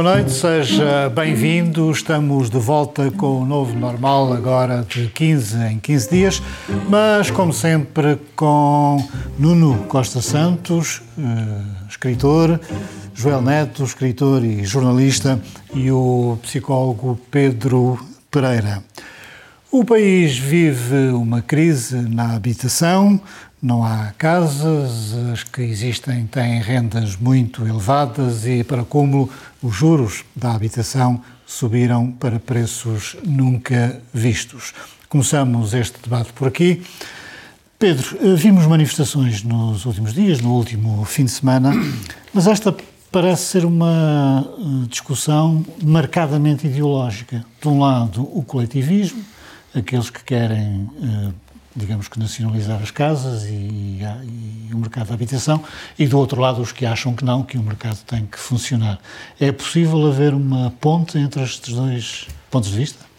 Boa noite, seja bem-vindo. Estamos de volta com o novo normal, agora de 15 em 15 dias, mas como sempre com Nuno Costa Santos, eh, escritor, Joel Neto, escritor e jornalista, e o psicólogo Pedro Pereira. O país vive uma crise na habitação, não há casas, as que existem têm rendas muito elevadas e, para cúmulo, os juros da habitação subiram para preços nunca vistos. Começamos este debate por aqui. Pedro, vimos manifestações nos últimos dias, no último fim de semana, mas esta parece ser uma eh, discussão marcadamente ideológica. De um lado, o coletivismo, aqueles que querem eh, digamos que nacionalizar as casas e, e, e, o mercado da habitação, e do outro lado os que acham que não, que o mercado tem que funcionar. É possível haver uma ponte entre estes dois pontos de vista?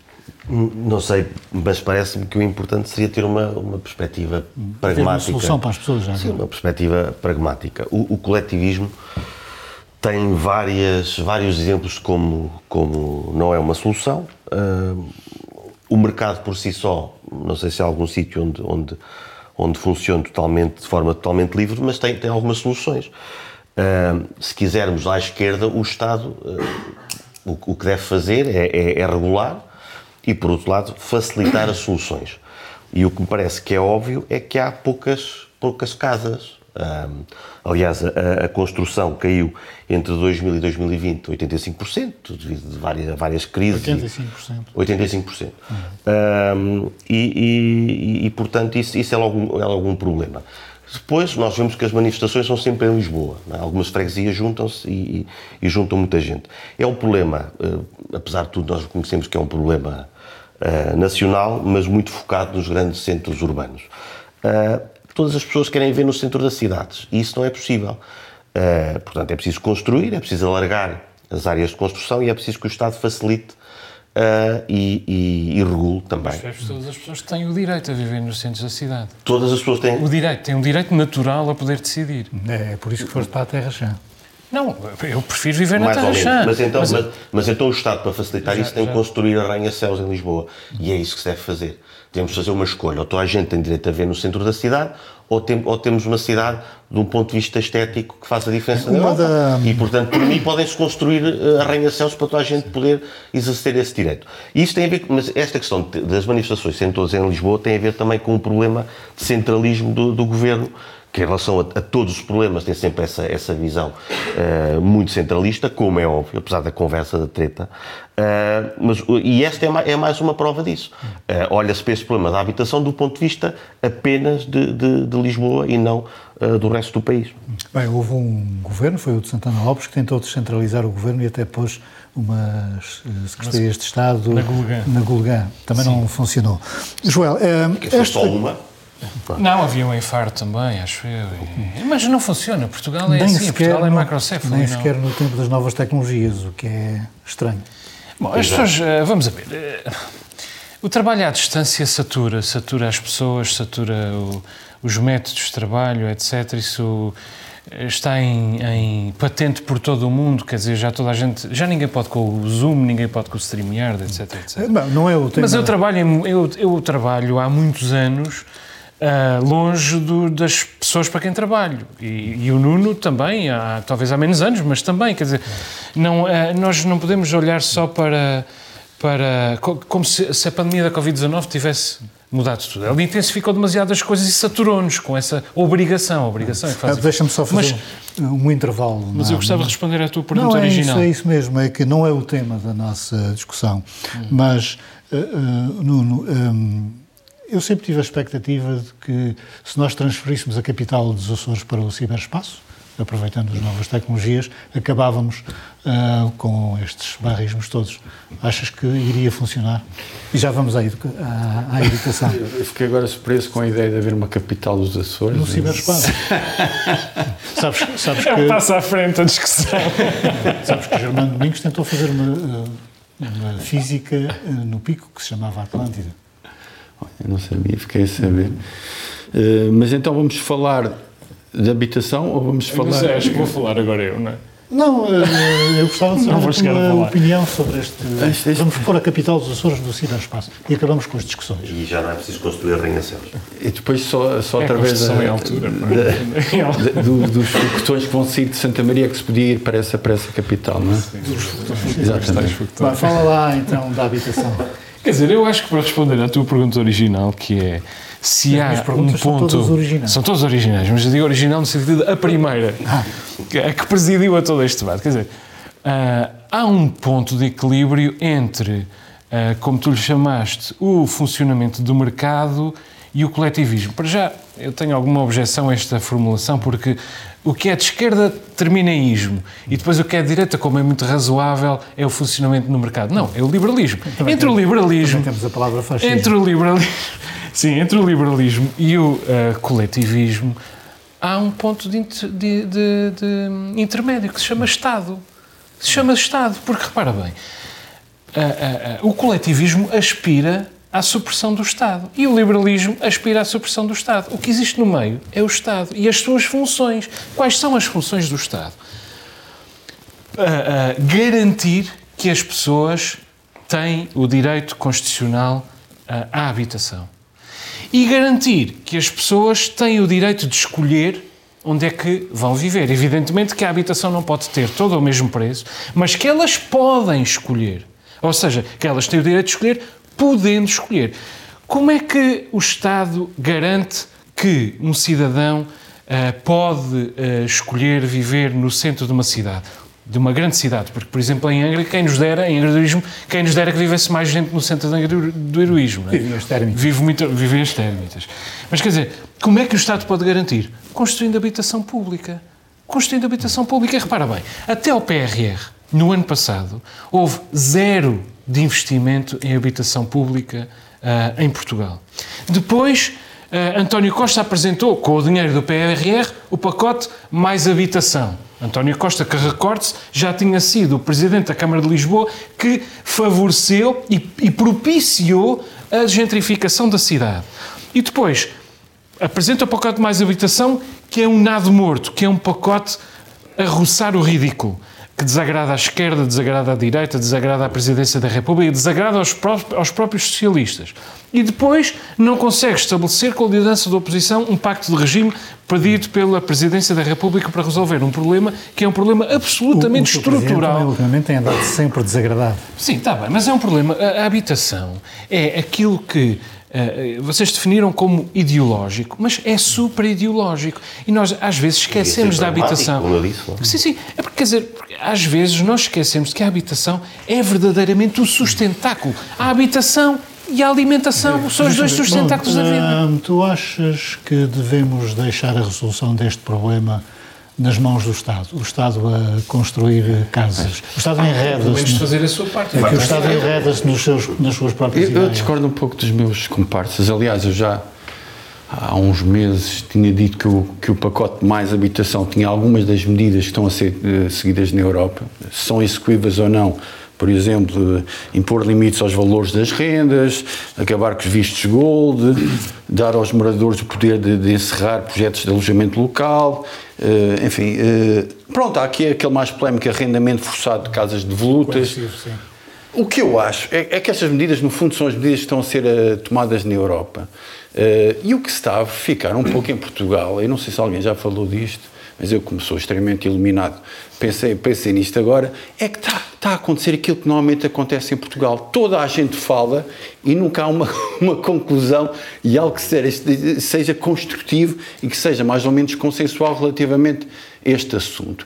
Não sei, mas parece-me que o importante seria ter uma, uma perspectiva pragmática. uma solução para as pessoas, já. Sim, uma perspectiva pragmática. O, o coletivismo tem várias, vários exemplos como, como não é uma solução. Uh, o mercado por si só, não sei se há algum sítio onde, onde, onde funciona totalmente, de forma totalmente livre, mas tem, tem algumas soluções. Uh, se quisermos à esquerda, o Estado uh, o, o, que deve fazer é, é, é, regular e, por outro lado, facilitar as soluções. E o que me parece que é óbvio é que há poucas, poucas casas um, aliás, a, a, construção caiu entre 2000 e 2020 85%, devido a várias, várias crises. 85%. 85%. Uhum. Um, e, e, e, portanto, isso, isso é, logo, é algum problema. Depois, nós vemos que as manifestações são sempre em Lisboa. É? Algumas freguesias juntam-se e, e, juntam muita gente. É um problema, uh, apesar de tudo, nós reconhecemos que é um problema uh, nacional, mas muito focado nos grandes centros urbanos. Uh, todas as pessoas querem ver no centro das cidades. E isso não é possível. Uh, portanto, é preciso construir, é preciso alargar as áreas de construção e é preciso que o Estado facilite uh, e, e, e, regule também. Mas todas as pessoas têm o direito a viver nos centros da cidade. Todas as pessoas têm. O direito, têm um direito natural a poder decidir. É, por isso que foste para a Terra Chã. Não, eu prefiro viver na Terra Chã. Mas então, mas, mas, mas, então o Estado, para facilitar já, isso, tem que construir arranha-céus em Lisboa. E é isso que se deve fazer. Temos de fazer uma escolha. Ou toda a gente tem direito a ver no centro da cidade, ou, tem, ou temos uma cidade, de um ponto de vista estético, que faça a diferença na Europa. Da... E, portanto, por mim, podem-se construir eh, arranha-céus para toda a gente poder exercer esse direito. E isso tem a ver, mas esta questão das manifestações, sendo todas em Lisboa, tem a ver também com o problema de centralismo do, do governo que em relação a, a, todos os problemas tem sempre essa, essa visão uh, muito centralista, como é óbvio, apesar da conversa da treta. Uh, mas, e esta é mais, é mais uma prova disso. Uh, Olha-se para este problema da habitação do ponto de vista apenas de, de, de Lisboa e não do resto do país. Bem, houve um governo, foi o de Santana Lopes, que tentou descentralizar o governo e até pôs umas secretarias de Estado na Gulgã. Também Sim. não funcionou. Joel, é, esta... só uma não, havia um infarto também, acho eu. Mas não funciona. Portugal é nem assim, Portugal é macrocéfalo. Nem sequer no tempo das novas tecnologias, o que é estranho. Bom, as pessoas, eh, vamos a ver. Eh, o trabalho à distância satura, satura as pessoas, satura o, os métodos de trabalho, etc. Isso eh, está em, em, patente por todo o mundo, quer dizer, já toda a gente, já ninguém pode com o Zoom, ninguém pode com o StreamYard, etc, etc. Não, não é o tema. Mas eu trabalho, eu, eu trabalho há muitos anos Uh, longe do, das pessoas para quem trabalho. E, e, o Nuno também, há, talvez há menos anos, mas também, quer dizer, não, uh, nós não podemos olhar só para. para como se, se a pandemia da Covid-19 tivesse mudado tudo. Ele intensificou demasiado as coisas e saturou-nos com essa obrigação. obrigação é ah, Deixa-me só fazer mas, um intervalo. Mas eu gostava de responder à tua pergunta não, é original. Isso, é isso mesmo, é que não é o tema da nossa discussão, hum. mas, uh, Nuno. Um, eu sempre tive a expectativa de que, se nós transferíssemos a capital dos Açores para o ciberespaço, aproveitando as novas tecnologias, acabávamos uh, com estes barrismos todos. Achas que iria funcionar? E já vamos à, educa à, à educação. Eu fiquei agora surpreso com a ideia de haver uma capital dos Açores. No ciberespaço. sabes, sabes é que... Passa à frente a discussão. sabes que Germano Domingos tentou fazer uma, uma física no pico que se chamava Atlântida. Eu não sabia, fiquei a saber. Uh, mas então vamos falar de habitação ou vamos falar. Mas é, acho que vou falar agora eu, não é? Não, eh, eu gostava de saber a tua opinião sobre este. Este- este- Vamos pôr a capital dos Açores no ciberespaço e acabamos com as discussões. E já não é preciso construir arranha-céus. E depois só, só É através da, construção em altura, pá. da- da- do- dos foguetões que vão sair de Santa Maria que se podia ir para essa, para essa capital, não é? Exatamente. Vai, fala lá então da habitação. Quer dizer, eu acho que para responder à tua pergunta original, que é se há um perguntas são ponto. todas originais. São todas originais, mas eu digo original no sentido a primeira, que- a que presidiu a todo este debate. Quer dizer, ah, há um ponto de equilíbrio entre, ah, como tu lhe chamaste, o funcionamento do mercado e o coletivismo. Para já, eu tenho alguma objeção a esta formulação, porque o que é de esquerda termina em ismo, e depois o que é de direita, como é muito razoável, é o funcionamento no mercado. Não, é o liberalismo. Também entre o temos- liberalismo Também temos a palavra fascismo. entre o liberalismo, sim, entre o liberalismo e o eh, coletivismo há um ponto de, de- de- de intermédio que se chama Estado. Se chama Estado, porque repara bem, ah, ah, o coletivismo aspira à supressão do Estado e o liberalismo aspira à supressão do Estado. O que existe no meio é o Estado e as suas funções. Quais são as funções do Estado? a- a garantir que as pessoas têm o direito constitucional a- à habitação. E garantir que as pessoas têm o direito de escolher onde é que vão viver. Evidentemente que a habitação não pode ter todo o mesmo preço, mas que elas podem escolher. Ou seja, que elas têm o direito de escolher, podendo escolher. Como é que o Estado garante que um cidadão ah, pode ah, escolher viver no centro de uma cidade? De uma grande cidade, porque, por exemplo, em Angra, quem nos dera, em Angra do Heroísmo, quem nos dera que vivesse mais gente no centro de Angra do- Heroísmo. é? Vivem as térmitas. Vive muito, vivem as térmitas. Mas quer dizer, como é que o Estado pode garantir? Construindo habitação pública. Construindo habitação pública. E repara bem, até ao PRR, no ano passado, houve zero de investimento em habitação pública ah, em Portugal. Depois, ah, António Costa apresentou, com o dinheiro do PRR, o pacote Mais Habitação. António Costa, que recorde-se, já tinha sido o Presidente da Câmara de Lisboa que favoreceu e, e propiciou a gentrificação da cidade. E depois, apresenta o pacote mais habitação, que é um nado morto, que é um pacote a roçar o ridículo, que desagrada à esquerda, desagrada à direita, desagrada à presidência da República, desagrada aos, pró- aos próprios socialistas. E depois não consegue estabelecer com a liderança da oposição um pacto de regime pedido pela presidência da República para resolver um problema que é um problema absolutamente o, o estrutural. também, ultimamente tem andado sempre desagradado. Sim, está bem, mas é um problema. A, a habitação é aquilo que vocês definiram como ideológico, mas é super ideológico. E nós, às vezes, esquecemos da habitação. como eu disse, não é? Sim, sim. É porque, quer dizer, porque às vezes nós esquecemos que a habitação é verdadeiramente o sustentáculo. A habitação e a alimentação são os dois sustentáculos da vida. Hum, tu achas que devemos deixar a resolução deste problema nas mãos do Estado? O Estado a construir casas? O Estado enreda-se. fazer a sua parte. É que o Estado enreda-se nos seus, nas suas próprias Eu, eu ideias. discordo um pouco dos meus comparsas. Aliás, eu já há uns meses tinha dito que o, que o pacote de mais habitação tinha algumas das medidas que estão a ser eh, seguidas na Europa, são execuíveis ou não. Por exemplo, impor limites aos valores das rendas, acabar com os vistos gold, dar aos moradores o poder de, de encerrar projetos de alojamento local, eh, enfim. eh, pronto, há aqui aquele mais polémico arrendamento forçado de casas devolutas. O que eu acho é, é que estas medidas, no fundo, são as medidas que estão a ser eh, tomadas na Europa. E o que se está a verificar um pouco em Portugal, eu não sei se alguém já falou disto, mas eu, como sou extremamente iluminado, pensei, pensei nisto agora, é que está, está a acontecer aquilo que normalmente acontece em Portugal. Toda a gente fala e nunca há uma, uma conclusão e algo que seja, seja construtivo e que seja mais ou menos consensual relativamente a este assunto.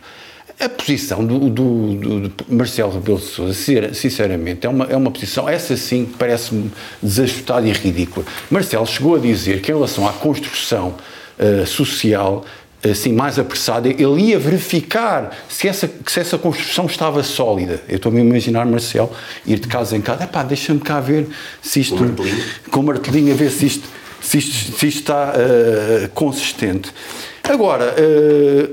A posição do, do, do, do Marcelo Rebelo de Sousa, sinceramente, é uma, é uma posição, essa sim, parece-me desajustada e ridícula. Marcelo chegou a dizer que em relação à construção eh, social, assim, mais apressada, ele ia verificar se essa, se essa construção estava sólida. Eu estou-me a imaginar Marcelo ir de casa em casa, epá, deixa-me cá ver se isto... Com martelinho. Com martelinho, a ver se isto, se isto, se isto está eh, consistente. Agora... eh,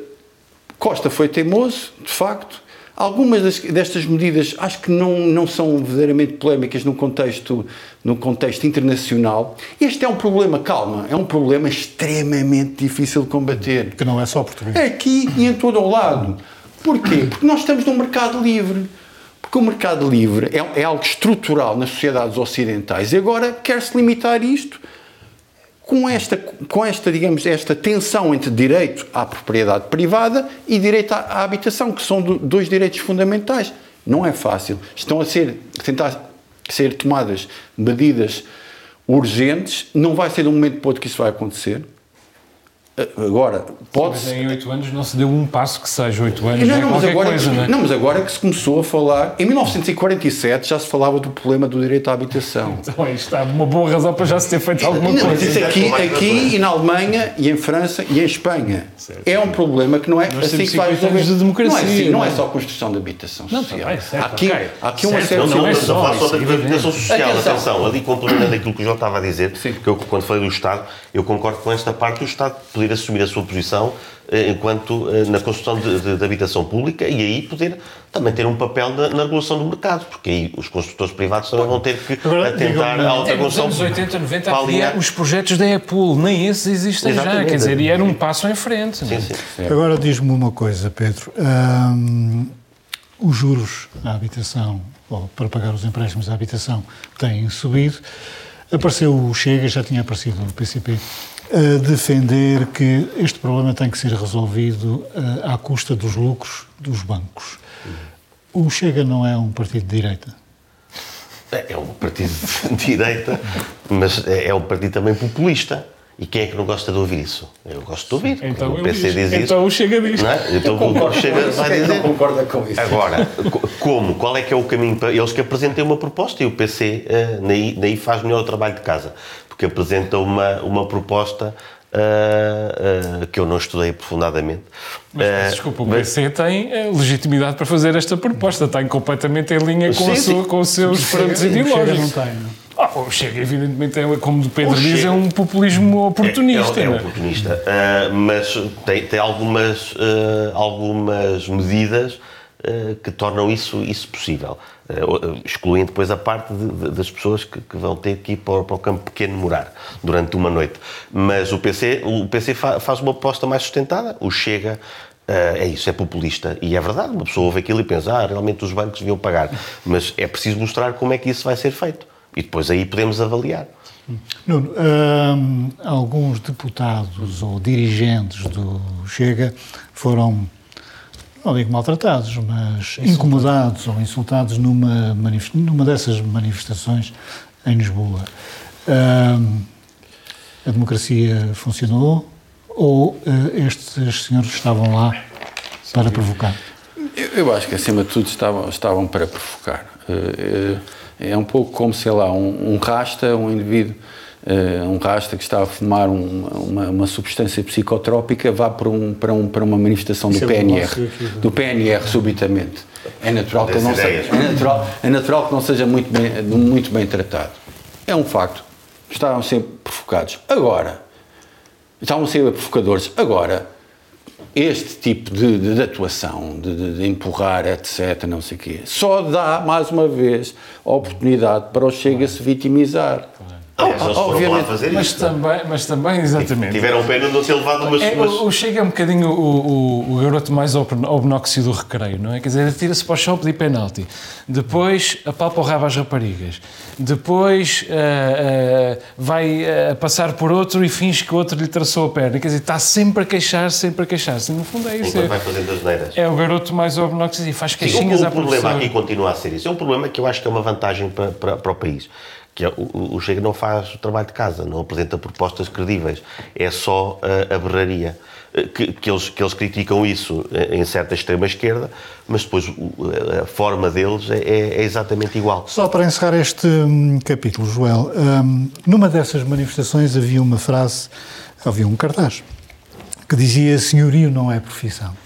Costa foi teimoso, de facto. Algumas das- destas medidas acho que não, não são verdadeiramente polémicas no contexto, no contexto internacional. Este é um problema, calma, é um problema extremamente difícil de combater. Que não é só português. É aqui e em todo o lado. Porquê? Porque nós estamos num mercado livre. Porque o mercado livre é, é algo estrutural nas sociedades ocidentais e agora quer-se limitar isto com esta, com esta, digamos, esta tensão entre direito à propriedade privada e direito à, à habitação, que são do, dois direitos fundamentais. Não é fácil. Estão a ser, tentar ser tomadas medidas urgentes. Não vai ser de um momento para outro que isso vai acontecer. Agora, pode Mas em oito anos não se deu um passo que seja oito anos, não, não, é não, mas agora, coisa, não é? não, mas agora é que se começou a falar. Em 1947 já se falava do problema do direito à habitação. Então, aí está uma boa razão para já se ter feito alguma Não, mas coisa. isso aqui, aqui e na Alemanha e em França e em Espanha. É um problema que não é Nós assim que vai 50 anos resolver. de democracia, não é, assim, não não é é? só construção de habitação Não, social. bem, certo, há aqui, ok. há aqui uma Certo, Não, de não, não é só só isso, da habitação social. Atenção. Atenção, ali complementando aquilo que o João estava a dizer, Sim. que eu, quando falei do Estado, eu concordo com esta parte do Estado poder assumir a sua posição eh, enquanto eh, na construção de, de- de habitação pública e aí poder também ter um papel na, na regulação do mercado, porque aí os construtores privados também vão ter que Agora, atentar à alta É, nos construção anos 80, 90 para havia alinhar- os projetos da EPUL, nem esses existem já, Exatamente. quer dizer, e era um passo em frente. é? Sim, sim. Agora diz-me uma coisa, Pedro. Hum, os juros à habitação, ou para pagar os empréstimos à habitação, têm subido. Apareceu o Chega, já tinha aparecido o PCP, a defender que este problema tem que ser resolvido eh, à custa dos lucros dos bancos. O Chega não é um partido de direita. É um partido de direita, mas é é um partido também populista. E quem é que não gosta de ouvir isso? Eu gosto de ouvir. Então o PC diz. diz isso. Então o Chega diz. Não é? Então o Chega vai dizer. não concorda com isso? Agora, co- como? Qual é que é o caminho para. Eles que apresentem uma proposta e o PC eh, naí, naí faz melhor o trabalho de casa. Porque apresenta uma, uma proposta ah, ah, que eu não estudei aprofundadamente. Mas, Ah, desculpa, o mas- PC tem eh, legitimidade para fazer esta proposta, está completamente em linha com, Sim, a sua- com os seus parâmetros O Chega não ideológicos. tem? Ah, o Chega, evidentemente, é, como o Pedro O diz, Chega- é um populismo oportunista. É, é, é não é? oportunista. Ah, mas tem, tem algumas, algumas medidas que tornam isso, isso possível. Ah, excluindo depois a parte de- de- das pessoas que, que vão ter que ir para, para o campo pequeno morar durante uma noite. Mas o PC, o PC fa- faz uma proposta mais sustentada, o Chega. ah, é isso, é populista. E é verdade, uma pessoa ouve aquilo e pensa, ah, realmente os bancos deviam pagar. Mas é preciso mostrar como é que isso vai ser feito. E depois aí podemos avaliar. Nuno, hum, alguns deputados ou dirigentes do Chega foram, não digo maltratados, mas incomodados ou insultados numa, numa dessas manifestações em Lisboa. Hum, a democracia funcionou ou eh, estes senhores estavam lá para provocar? Eu, eu acho que, acima de tudo, estavam, estavam para provocar. Eh, eh, É um pouco como, sei lá, um, um rasta, um indivíduo, eh, um rasta que está a fumar um- uma, uma substância psicotrópica, vá para, um, para, um, para uma manifestação do é PNR, aqui do- PNR subitamente. É natural, que não seja, é, natural, é natural que não seja muito bem, muito bem tratado. É um facto. Estavam ser provocados. Agora, estavam ser provocadores. Agora, este tipo de, de- de atuação, de, de- de empurrar, etc., não sei o quê, só dá, mais uma vez, a oportunidade para o Chega se vitimizar. Aliás, eles foram lá obviamente. fazer Mas isso. também, mas também, exatamente. Tiveram pena de não ter levado umas. É, umas- o, o Chega é um bocadinho o, o, o garoto mais obn- obnóxio do recreio, não é? Quer dizer, atira-se para o chão pedir penalti. Depois apalpa o rabo às raparigas. Depois ah, ah, vai ah, passar por outro e finge que o outro lhe traçou a perna. Quer dizer, está sempre a queixar-se, sempre a queixar-se. No fundo é isso. Enquanto vai É, fazendo as neiras. é o garoto mais obnóxio e faz Sim, queixinhas o, à o problema professora. aqui continua a ser isso. É um problema que eu acho que é uma vantagem para, para, para o país. Que é, o, Chega não faz o trabalho de casa, não apresenta propostas credíveis. É só a, berraria. Eh, Que, que, eles, que eles criticam isso eh, em certa extrema-esquerda, mas depois o- a forma deles é, é- é exatamente igual. Só para encerrar este hum, capítulo, Joel, hum, numa dessas manifestações havia uma frase, havia um cartaz, que dizia senhorio não é profissão.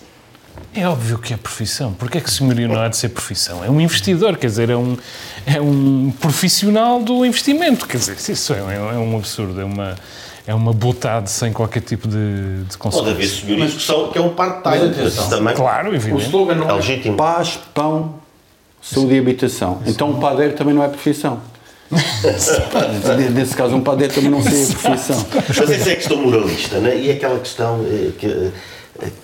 É óbvio que é profissão. Porquê é que senhorio não há de ser profissão? É um investidor, quer dizer, é um, é um profissional do investimento. Quer dizer, isso é, é um absurdo, é uma, é uma botade sem qualquer tipo de, de Pode haver consequência. senhorios que, são, que é um part-time. Isso também. Claro, O evidente. slogan não É é legítimo. paz, pão, saúde e habitação. Então um padeiro também não é profissão. Nesse caso, um padeiro também não seria profissão. Mas essa é a questão moralista, né? e é aquela questão eh, que,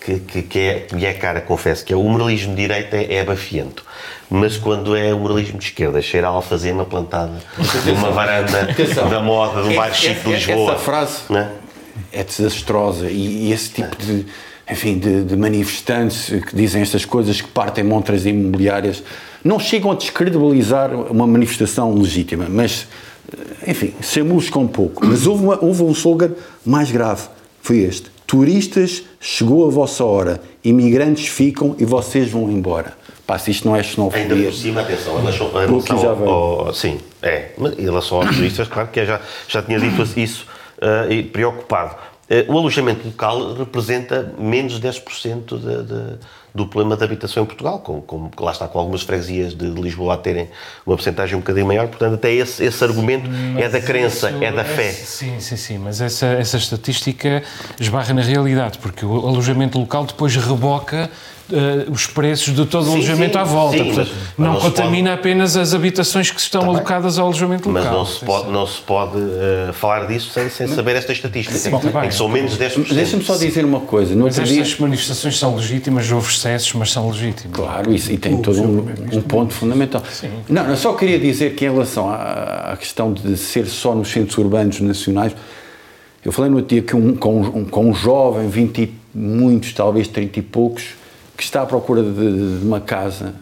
que, que, que é, que é cara, confesso, que é o moralismo de direita é, é abafiento. Mas quando é o moralismo de esquerda, cheira a alfazema plantada numa varanda da moda, de um bairro chique de Lisboa. Essa frase é? é desastrosa e, e esse tipo de, enfim, de, de manifestantes que dizem estas coisas, que partem montras imobiliárias, não chegam a descredibilizar uma manifestação legítima, mas, enfim, chamusca um pouco. Mas houve, uma- houve um slogan mais grave, foi este. Turistas, chegou a vossa hora. Imigrantes ficam e vocês vão embora. Pá, se isto não é Ainda xenofobia... por cima, atenção, em relação, em relação já ao, veio. ao- Sim, é. Em relação aos turistas, claro que eu já, já tinha dito isso e preocupado. Ah, o alojamento local representa menos de 10% de, de, do problema de habitação em Portugal, com, com, lá está com algumas freguesias de, de Lisboa a terem uma porcentagem um bocadinho maior, portanto, até esse, esse argumento é da crença, Isso- é da fé. Sim, sim, sim, mas essa, essa estatística esbarra na realidade, porque o alojamento local depois reboca eh, os preços de todo o Sim, alojamento sim, à volta. sim, Portanto, mas- mas não contamina apenas as habitações que estão alocadas ao alojamento Mas local. não se pode, não se pode ah, falar disso sem, sem saber esta estatística, Sim, tá bem. em que são menos de 10%. Deixa-me só dizer uma coisa. No Mas outro dia... estas manifestações são legítimas, houve excessos, mas são legítimas. Claro, isso, e tem todo um, um ponto fundamental. Não, eu só queria dizer que em relação à, à questão de ser só nos centros urbanos nacionais, eu falei no outro dia que um, com, um, com um jovem, 20 e muitos, talvez 30 e poucos, que está à procura de, de uma casa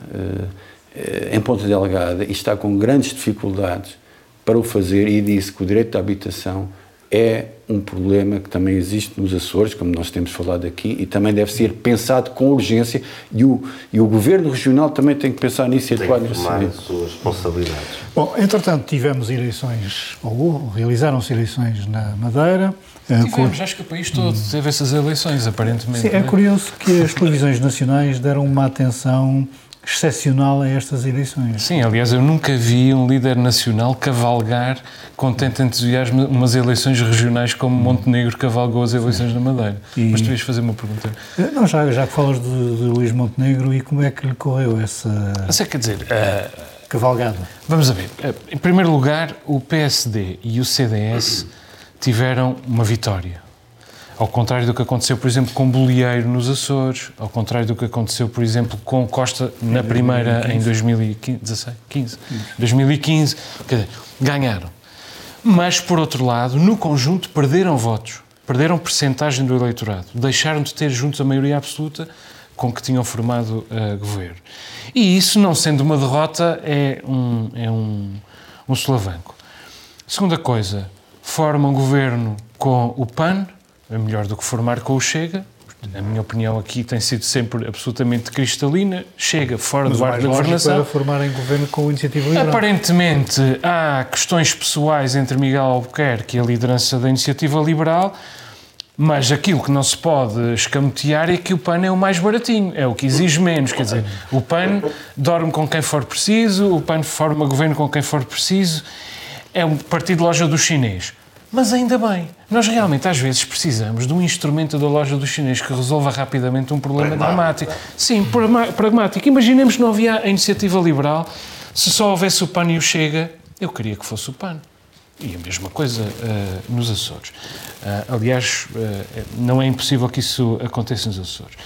eh, em Ponta Delgada e está com grandes dificuldades para o fazer e disse que o direito à habitação é um problema que também existe nos Açores, como nós temos falado aqui, e também deve ser pensado com urgência e o, e o Governo Regional também tem que pensar nisso e Tem atuar que nesse tomar as suas responsabilidades. Bom, entretanto, tivemos eleições, ou realizaram-se eleições na Madeira. eh, com- Tivemos, acho que o país todo teve essas eleições, aparentemente. Sim, é né? curioso que as televisões nacionais deram uma atenção excepcional a estas eleições. Sim, aliás, eu nunca vi um líder nacional cavalgar com tanto entusiasmo umas eleições regionais como Montenegro cavalgou as eleições na Madeira. E- Mas tu ias fazer uma pergunta. Eh, Não, já, já que falas de, de Luís Montenegro e como é que lhe correu essa Mas é, quer dizer, ah, cavalgada? vamos a ver. Ah, em primeiro lugar, o PSD e o CDS tiveram uma vitória. Ao contrário do que aconteceu, por exemplo, com Bolieiro nos Açores, ao contrário do que aconteceu, por exemplo, com Costa na primeira em 2015, 16, 15, 2015, quer dizer, ganharam. Mas, por outro lado, no conjunto perderam votos, perderam percentagem do eleitorado, deixaram de ter juntos a maioria absoluta com que tinham formado uh, governo. E isso, não sendo uma derrota, é um, é um, um solavanco. Segunda coisa, formam governo com o PAN, é melhor do que formar com o Chega. A minha opinião aqui tem sido sempre absolutamente cristalina. Chega fora Mas do mais da governação. era formar em governo com a iniciativa liberal. Aparentemente há questões pessoais entre Miguel Albuquerque e a liderança da Iniciativa Liberal, mas aquilo que não se pode escamotear é que o PAN é o mais baratinho, é o que exige menos. Quer dizer, o PAN dorme com quem for preciso, o PAN forma governo com quem for preciso, é um partido de loja do chinês. Mas ainda bem, nós realmente às vezes precisamos de um instrumento da loja do chinês que resolva rapidamente um problema dramático. Sim, pragma- pragmático. Imaginemos que não havia a iniciativa liberal, se só houvesse o PAN e o Chega, eu queria que fosse o PAN. E a mesma coisa eh, nos Açores. Ah, aliás, eh, não é impossível que isso aconteça nos Açores.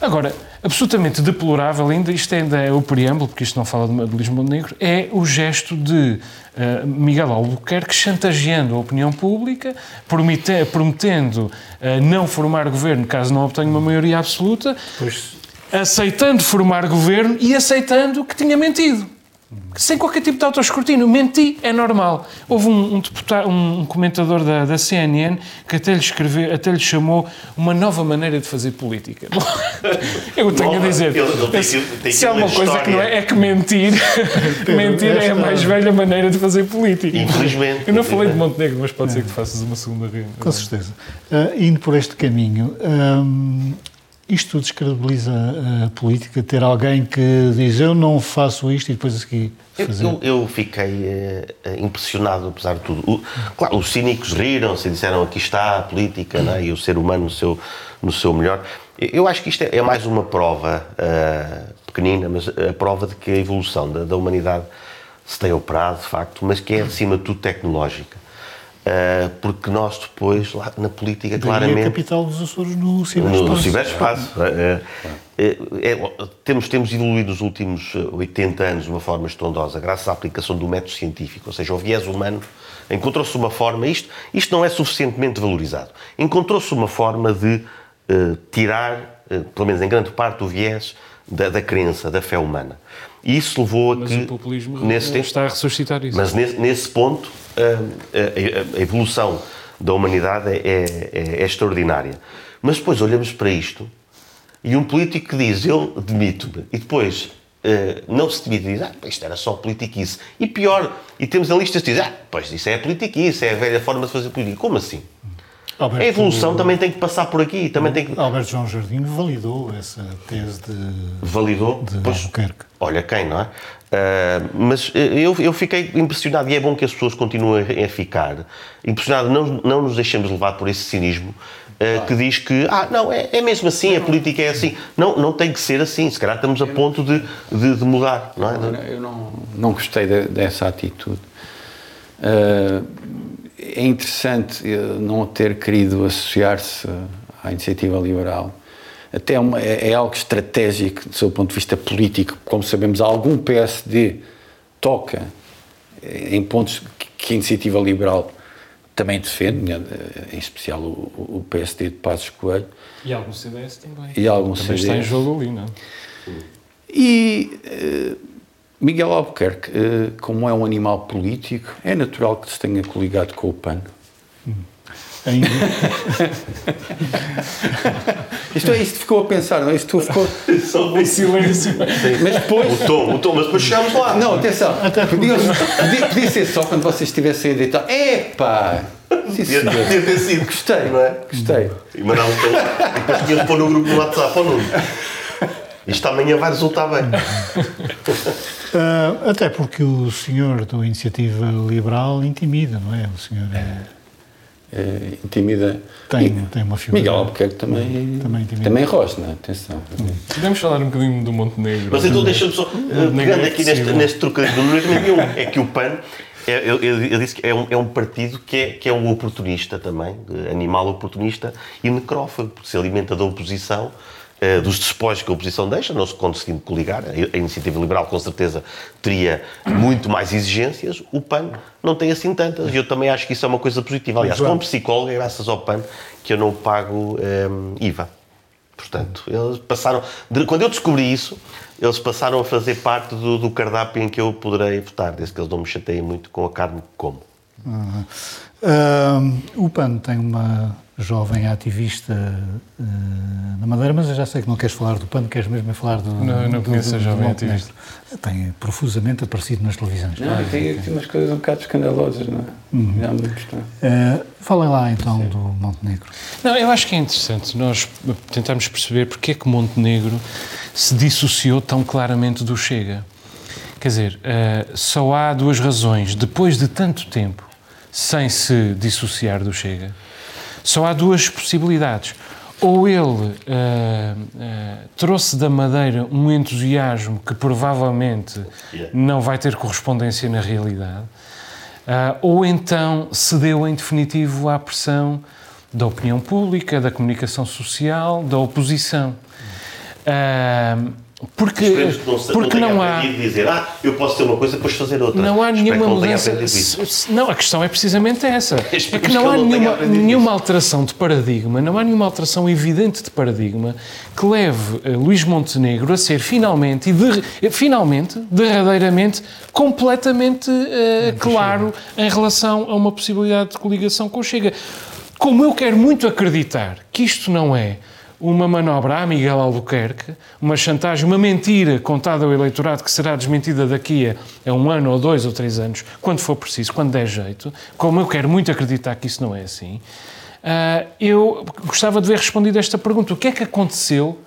Agora, absolutamente deplorável ainda, isto ainda é o preâmbulo, porque isto não fala de, de Luís Montenegro, é o gesto de eh, Miguel Albuquerque chantageando a opinião pública, promete- prometendo eh, não formar governo caso não obtenha uma maioria absoluta, Pois, aceitando formar governo e aceitando que tinha mentido. Sem qualquer tipo de autoescrutínio. Menti é normal. Houve um, um deputado, um comentador da, da CNN que até lhe, escreveu, até lhe chamou uma nova maneira de fazer política. Bom, eu tenho a Nova. dizer, Ele- ele tem se, tem se há uma coisa que não é, é que mentir, mentir é a mais velha maneira de fazer política. Infelizmente. Eu não falei de Montenegro, mas pode ser que tu faças uma segunda reunião. com certeza. Ah, indo por este caminho, hum, isto descredibiliza a política, ter alguém que diz eu não faço isto e depois a seguir fazer. eu- eu fiquei eh, impressionado, apesar de tudo. O- claro, os cínicos riram-se e disseram aqui está a política né, e o ser humano no seu, no seu melhor. Eu- acho que isto é, é mais uma prova eh, pequenina, mas a prova de que a evolução da, da humanidade se tem operado, de facto, mas que é, acima de tudo, tecnológica. Uh, porque nós depois, lá na política, Daí claramente... a capital dos Açores no ciberespaço. No ciberespaço. É, é, é, temos, temos evoluído nos últimos 80 anos de uma forma estrondosa, graças à aplicação do método científico, ou seja, o viés humano encontrou-se uma forma, isto, isto não é suficientemente valorizado, encontrou-se uma forma de tirar, pelo menos em grande parte, o viés da, da crença, da fé humana. E isso levou a mas que... Mas o populismo nesse tempo, está a ressuscitar isso. Mas nesse, nesse ponto, a, a, a, evolução da humanidade é, é, é, extraordinária. Mas depois olhamos para isto e um político que diz, eu demito-me, e depois Uh, não se demite e diz, ah, isto era só politiquice. E pior, e temos analistas que dizem, ah, pois isso é politiquice, é a velha forma de fazer política. Como assim? Alberto, a evolução também tem que passar por aqui. Também tem que... Alberto João Jardim validou essa tese de, validou? de pois, Albuquerque. Olha quem, não é? Uh, mas eu, eu fiquei impressionado e é bom que as pessoas continuem a ficar. Impressionado, não, não nos deixemos levar por esse cinismo uh, que diz que, ah, não, é, é mesmo assim, a política é assim. Não, não tem que ser assim. Se calhar estamos a ponto de, de, de mudar, não é? Eu não, não gostei de, dessa atitude. Uh, é interessante não ter querido associar-se à iniciativa liberal até uma, é, é, algo estratégico do seu ponto de vista político. Como sabemos, algum PSD toca em pontos que a iniciativa liberal também defende, em especial o, o PSD de Passos Coelho. E algum CDS também. E algum também CDS. está em jogo ali, não é? E uh, Miguel Albuquerque, uh, como é um animal político, é natural que se tenha coligado com o PAN. Hum. Ainda. isto, isto ficou a pensar, não? É? Isto ficou. Só em silêncio. Mas depois. O tom, o tom, mas depois chegámos lá. Não, atenção. Podia, podia, podia ser só quando vocês estivessem a deitar. Epá! Sim, podia ter sido. Gostei, não é? Gostei. E mandámos para. Depois tínhamos pôr no grupo no WhatsApp ou não. Isto amanhã vai resultar bem. Uh, até porque o senhor da Iniciativa Liberal intimida, não é? O senhor é é, intimida. Tem, e, tem uma figura. Miguel Albuquerque também, também, também rosna, atenção. Hum. Podemos falar um bocadinho do Montenegro. Mas então deixa-me só, pegando aqui neste, neste trocadilho do Nuno, é que o PAN, é, eu, eu, eu, disse que é um, é um partido que é, que é um oportunista também, animal oportunista e necrófago, porque se alimenta da oposição eh, dos despojos que a oposição deixa, não se conseguindo coligar. A iniciativa liberal, com certeza, teria muito mais exigências. O PAN não tem assim tantas. E eu também acho que isso é uma coisa positiva. Aliás, como psicólogo, é graças ao PAN que eu não pago um, eh, IVA. Portanto, eles passaram. Quando eu descobri isso, eles passaram a fazer parte do, do cardápio em que eu poderei votar, desde que eles não me chateiem muito com a carne que como. Uhum. Uh, o PAN tem uma jovem ativista uh, na Madeira, mas eu já sei que não queres falar do PAN, queres mesmo falar do. Não, não conheço a jovem ativista. Tem profusamente aparecido nas televisões. Não, ah, tem, tem umas coisas um bocado escandalosas, não é? Uhum. Já me uh, Falem lá então Sim. do Montenegro. Não, eu acho que é interessante nós tentarmos perceber porque é que Montenegro se dissociou tão claramente do Chega. Quer dizer, uh, só há duas razões. Depois de tanto tempo sem se dissociar do Chega, só há duas possibilidades. Ou ele uh, uh, trouxe da Madeira um entusiasmo que provavelmente yeah. não vai ter correspondência na realidade, uh, ou então cedeu em definitivo à pressão da opinião pública, da comunicação social, da oposição. Porque, não, porque não, não há. dizer, ah, eu posso ter uma coisa depois fazer outra. Não há nenhuma mudança. Não, a questão é precisamente essa. é que não há nenhuma, nenhuma alteração de paradigma, não há nenhuma alteração evidente de paradigma que leve uh, Luís Montenegro a ser finalmente, e de, eh, finalmente, derradeiramente, completamente uh, claro em relação a uma possibilidade de coligação com o Chega. Como eu quero muito acreditar que isto não é uma manobra a Miguel Albuquerque, uma chantagem, uma mentira contada ao eleitorado que será desmentida daqui a, um ano ou dois ou três anos, quando for preciso, quando der jeito, como eu quero muito acreditar que isso não é assim, uh, eu gostava de ver respondido esta pergunta. O que é que aconteceu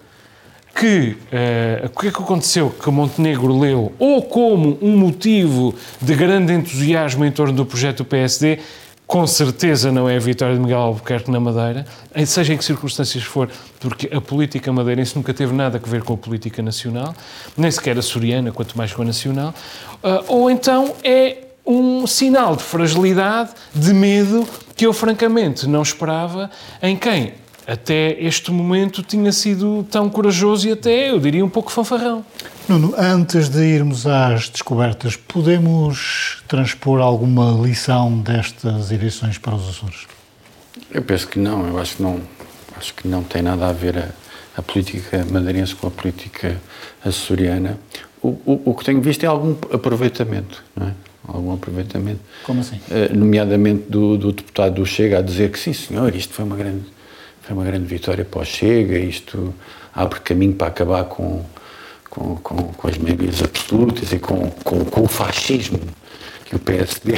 que uh, o que é que aconteceu que Montenegro leu ou como um motivo de grande entusiasmo em torno do projeto do PSD com certeza não é a vitória de Miguel Albuquerque na Madeira, seja em que circunstâncias for, porque a política madeirense nunca teve nada a ver com a política nacional, nem sequer a soriana, quanto mais com a nacional, uh, ou então é um sinal de fragilidade, de medo, que eu francamente não esperava em quem até este momento tinha sido tão corajoso e até, eu diria, um pouco fanfarrão. Nuno, antes de irmos às descobertas, podemos transpor alguma lição destas eleições para os Açores? Eu penso que não, eu acho que não, acho que não tem nada a ver a, a política madeirense com a política açoriana. O, o, o, que tenho visto é algum aproveitamento, não é? Algum aproveitamento. Como assim? Uh, nomeadamente do, do deputado do Chega a dizer que sim, senhor, isto foi uma grande, foi uma grande vitória para o Chega, isto abre caminho para acabar com, com, com, com as meias absolutas e com, com, com o fascismo que o PSD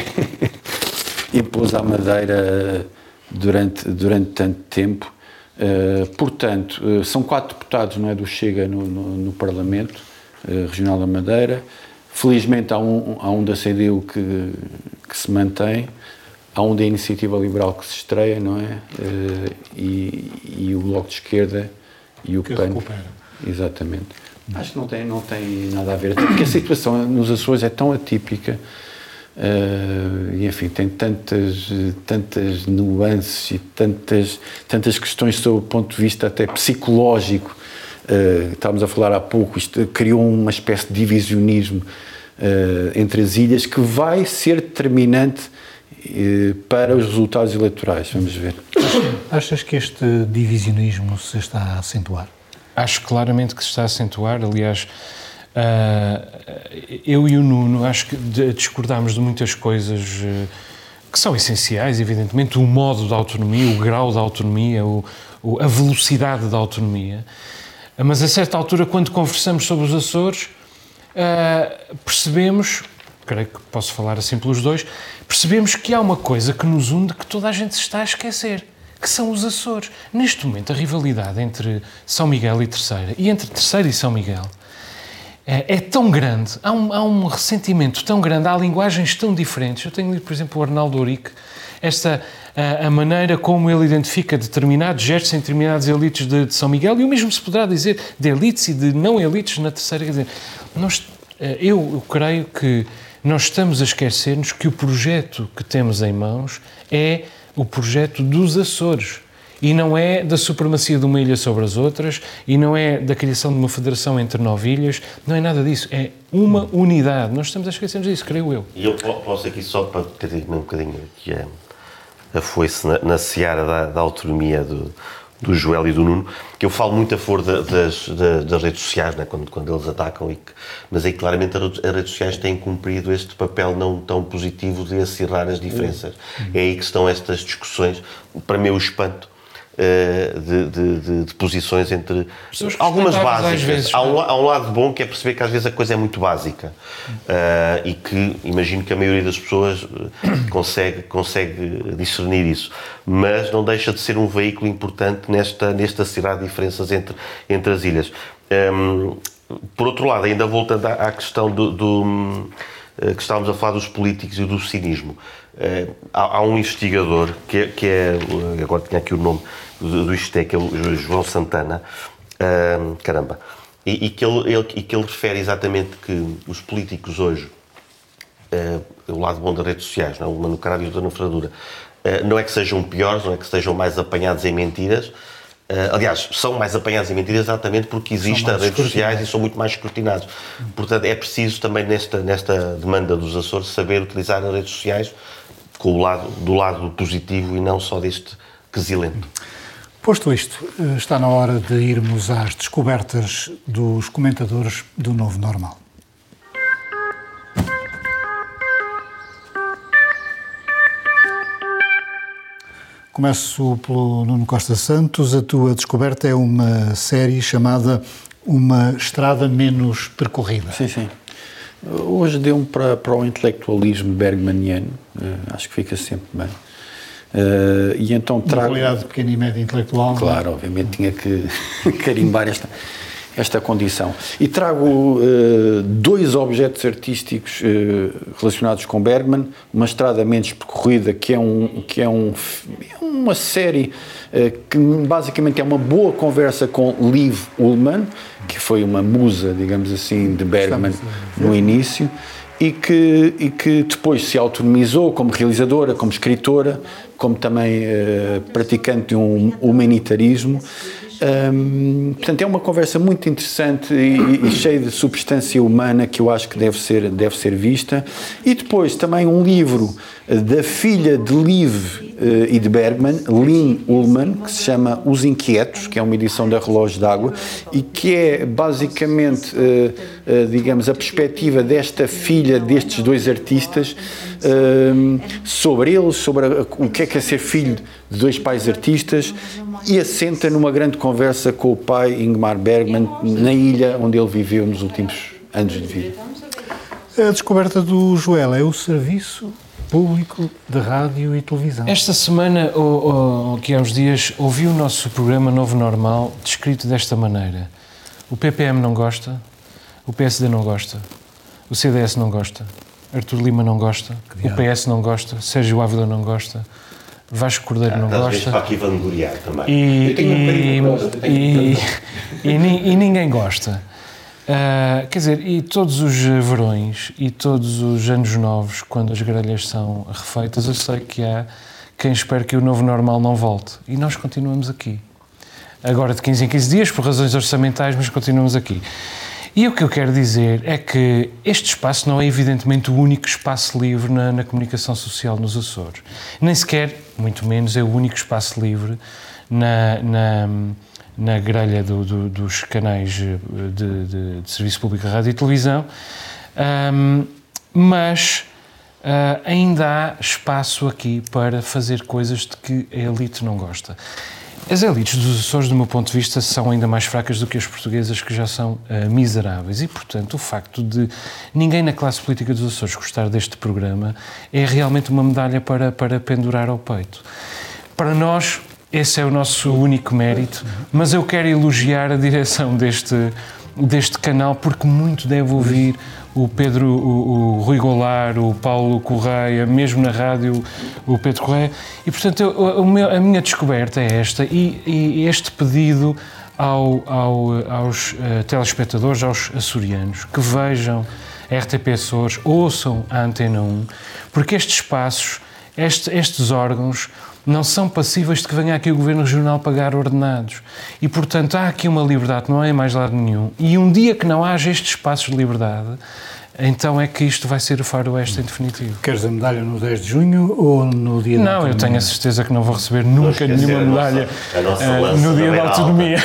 impôs à Madeira durante, durante tanto tempo. Uh, portanto, uh, são quatro deputados não é, do Chega no, no, no Parlamento uh, Regional da Madeira. Felizmente há um, há um da CDU que, que se mantém, há um da Iniciativa Liberal que se estreia, não é? E, e, o Bloco de Esquerda e o que PAN. Recupera. Exatamente. Acho que não tem, não tem nada a ver, porque a situação nos Açores é tão atípica Uh, e enfim, tem tantas, tantas nuances e tantas, tantas questões sob o ponto de vista até psicológico. Uh, estávamos a falar há pouco, isto criou uma espécie de divisionismo uh, entre as ilhas que vai ser determinante para os resultados eleitorais. Vamos ver. Achas que este divisionismo se está a acentuar? Acho claramente que se está a acentuar. Aliás, Uh, eu e o Nuno acho que discordámos de muitas coisas uh, que são essenciais, evidentemente, o modo da autonomia, o grau da autonomia, o, o, a velocidade da autonomia. Mas a certa altura, quando conversamos sobre os Açores, percebemos, creio que posso falar assim pelos dois, percebemos que há uma coisa que nos une que toda a gente se está a esquecer que são os Açores. Neste momento, a rivalidade entre São Miguel e Terceira, e entre Terceira e São Miguel, é, é, tão grande, há um, há um, ressentimento tão grande, há linguagens tão diferentes. Eu tenho lido, por exemplo, o Arnaldo Ourique, esta, a, a, maneira como ele identifica determinados gestos em determinadas elites de, de, São Miguel, e o mesmo se poderá dizer de elites e de não elites na terceira. Quer dizer, nós, eh, eu, eu creio que nós estamos a esquecer-nos que o projeto que temos em mãos é o projeto dos Açores e não é da supremacia de uma ilha sobre as outras, e não é da criação de uma federação entre nove ilhas, não é nada disso. É uma unidade. Nós estamos a esquecermos disso, creio eu. E eu posso aqui só para ter um bocadinho que é a foice na, na seara da, da autonomia do, do Joel e do Nuno, que eu falo muito a favor das, das, das, redes sociais, né, quando, quando eles atacam, e que, mas aí claramente as redes sociais têm cumprido este papel não tão positivo de acirrar as diferenças. Uhum. É aí que estão estas discussões, para mim o espanto, de, de, de, posições entre algumas básicas. Vezes, há, um, há, um, lado bom que é perceber que às vezes a coisa é muito básica uh, e que imagino que a maioria das pessoas eh, consegue, consegue discernir isso, mas não deixa de ser um veículo importante nesta, nesta cidade de diferenças entre, entre as ilhas. Um, ehm, por outro lado, ainda voltando à, à questão do, do que estávamos a falar dos políticos e do cinismo. há, há, um investigador que é, que é, agora tinha aqui o nome, do, do ISTE, que é o João Santana, caramba, e, e, que ele, ele, e que ele refere exatamente que os políticos hoje, uh, o lado bom das redes sociais, não? É? uma no caralho e outra na ferradura, uh, não é que sejam piores, não é que sejam mais apanhados em mentiras, Uh, aliás, são mais apanhados em mentiras exatamente porque existem as redes sociais e são muito mais escrutinados. Portanto, é preciso também nesta, nesta demanda dos Açores saber utilizar as redes sociais com o lado, do lado positivo e não só deste quesilento. Posto isto, eh, está na hora de irmos às descobertas dos comentadores do Novo Normal. Começo pelo Nuno Costa Santos. A tua descoberta é uma série chamada Uma Estrada Menos Percorrida. Sim, sim. Hoje deu-me para, para o intelectualismo bergmaniano, eh, acho que fica sempre bem. Uh, e então trago. qualidade de pequena e média intelectual. É? Claro, obviamente tinha que carimbar esta, esta condição. E trago uh, dois objetos artísticos uh, relacionados com Bergman, uma estrada menos percorrida, que é, um, que é, um, é uma série que basicamente é uma boa conversa com Liv Ullmann, que foi uma musa, digamos assim, de Bergman no início e que, e que depois se autonomizou como realizadora, como escritora, como também uh, praticante de um humanitarismo. Um, portanto, é uma conversa muito interessante e, e, cheia de substância humana que eu acho que deve ser, deve ser vista. E depois também um livro da filha de Liv uh, e de Bergman, Lynn Ullman, que se chama Os Inquietos, que é uma edição da Relógio d'Água, e que é basicamente, uh, digamos, a perspectiva desta filha destes dois artistas sobre eles, sobre a, o que é que é ser filho de dois pais artistas, e assenta numa grande conversa com o pai Ingmar Bergman na ilha onde ele viveu nos últimos anos de vida. A descoberta do Joel é o serviço público de rádio e televisão. Esta semana, ou, ou que há uns dias, ouvi o nosso programa Novo Normal descrito desta maneira. O PPM não gosta, o PSD não gosta, o CDS não gosta, Artur Lima não gosta, o PS não gosta, Sérgio Ávila não gosta, Vasco Cordeiro ah, não gosta. para aqui vangloriar também. E, e, e, e, ninguém gosta. Uh, quer dizer, e todos os verões e todos os anos novos, quando as grelhas são refeitas, eu sei que há quem espera que o novo normal não volte. E nós continuamos aqui. Agora de 15 em 15 dias, por razões orçamentais, mas continuamos aqui. E o que eu quero dizer é que este espaço não é evidentemente o único espaço livre na, na comunicação social nos Açores. Nem sequer, muito menos, é o único espaço livre na, na na grelha do, do, dos canais de, de, de, serviço público rádio e televisão, um, mas uh, ainda há espaço aqui para fazer coisas de que a elite não gosta. As elites dos Açores, do meu ponto de vista, são ainda mais fracas do que as portuguesas, que já são uh, miseráveis. E, portanto, o facto de ninguém na classe política dos Açores gostar deste programa é realmente uma medalha para, para pendurar ao peito. Para nós, esse é o nosso único mérito, mas eu quero elogiar a direção deste, deste canal porque muito deve ouvir o Pedro, o, o Rui Goulart, o Paulo Correia, mesmo na rádio o Pedro Correia. E, portanto, eu, meu, a minha descoberta é esta e, e este pedido ao, ao, aos uh, telespectadores, aos açorianos, que vejam a RTP Açores, ouçam a Antena 1, porque estes espaços, este, estes órgãos não são passíveis de que venha aqui o Governo Regional pagar ordenados. E, portanto, há aqui uma liberdade, não é mais lado nenhum. E um dia que não haja estes espaços de liberdade, então é que isto vai ser o faroeste em definitivo. Queres a medalha no 10 de junho ou no dia não, da Não, eu tenho a certeza que não vou receber nunca nenhuma medalha a nossa, a nossa uh, no dia da autonomia.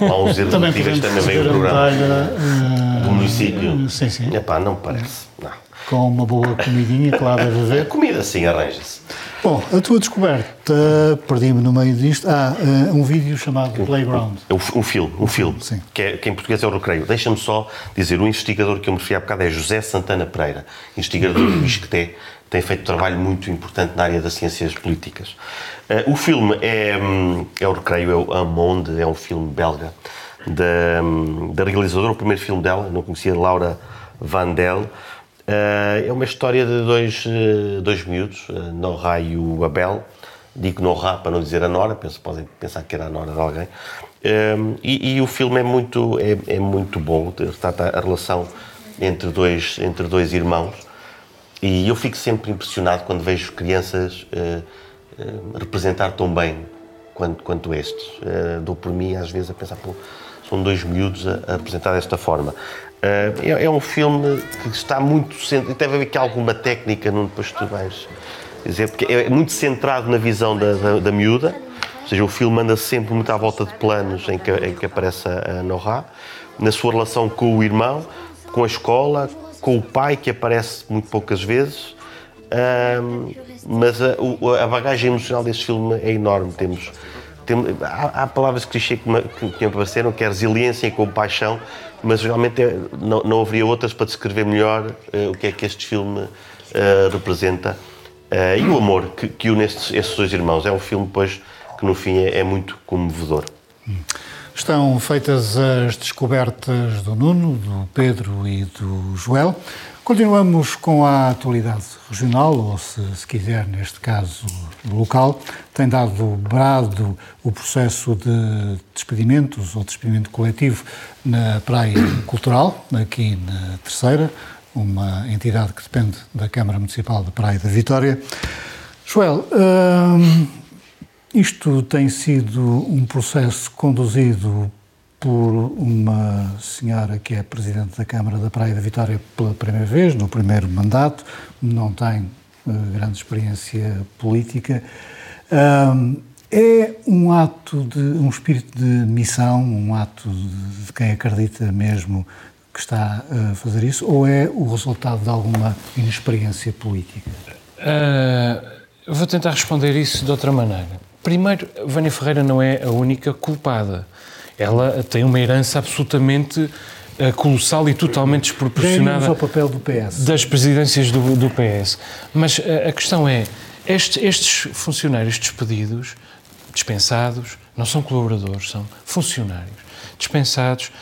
Há uns também também vem o programa. Medalha, uh, o município. Sim, sim. Epá, não parece. Não. Com uma boa comidinha que lá deve haver. A comida sim, arranja-se. Bom, a tua descoberta, perdi-me no meio disto. Ah, uh, um vídeo chamado Playground. Um, filme, um filme, Sim. Que, é, que em português é o Recreio. Deixa-me só dizer, o investigador que eu me referi há bocado é José Santana Pereira, investigador do ISCTE, tem feito um trabalho muito importante na área das ciências políticas. Uh, o filme é, hum, é o Recreio, é o Amonde, é um filme belga, da, hum, da realizadora, o primeiro filme dela, não conhecia, Laura Vandel, Uh, é uma história de dois, uh, dois miúdos, uh, Norra e o Abel. Digo Norra para não dizer a Nora, penso, podem pensar que era a Nora de alguém. Uh, e, e, o filme é muito, é, é muito bom, trata a relação entre dois, entre dois irmãos. E eu fico sempre impressionado quando vejo crianças representar tão bem quanto, quanto estes. dou por mim, às vezes, a pensar, pô, são dois miúdos a, a apresentar desta forma. Uh, é, é, um filme que está muito. Deve haver aqui alguma técnica, não depois tu vais dizer, porque é muito centrado na visão da, da, da miúda, ou seja, o filme anda sempre muito à volta de planos em que, em que aparece a Norra, na sua relação com o irmão, com a escola, com o pai, que aparece muito poucas vezes. Uh, mas a, a, bagagem emocional deste filme é enorme. Temos, temos há, há, palavras que me, que me apareceram, que é resiliência e compaixão, mas realmente é, não, não haveria outras para descrever melhor uh, o que é que este filme uh, representa uh, e o amor que, que une estes, estes dois irmãos. É um filme, pois, que no fim é, é muito comovedor. Estão feitas as descobertas do Nuno, do Pedro e do Joel. Continuamos com a atualidade regional, ou se, se, quiser, neste caso, local. Tem dado brado o processo de despedimentos ou despedimento coletivo na Praia Cultural, aqui na Terceira, uma entidade que depende da Câmara Municipal de Praia da Vitória. Joel, hum, isto tem sido um processo conduzido por uma senhora que é Presidente da Câmara da Praia da Vitória pela primeira vez, no primeiro mandato, não tem uh, grande experiência política. Um, é um ato de um espírito de missão, um ato de, de quem acredita mesmo que está a fazer isso, ou é o resultado de alguma inexperiência política? Uh, vou tentar responder isso de outra maneira. Primeiro, Vânia Ferreira não é a única culpada. Ela tem uma herança absolutamente uh, colossal e totalmente desproporcionada ao papel do PS. das presidências do, do PS. Mas uh, a questão é, estes, estes funcionários despedidos, dispensados, não são colaboradores, são funcionários dispensados,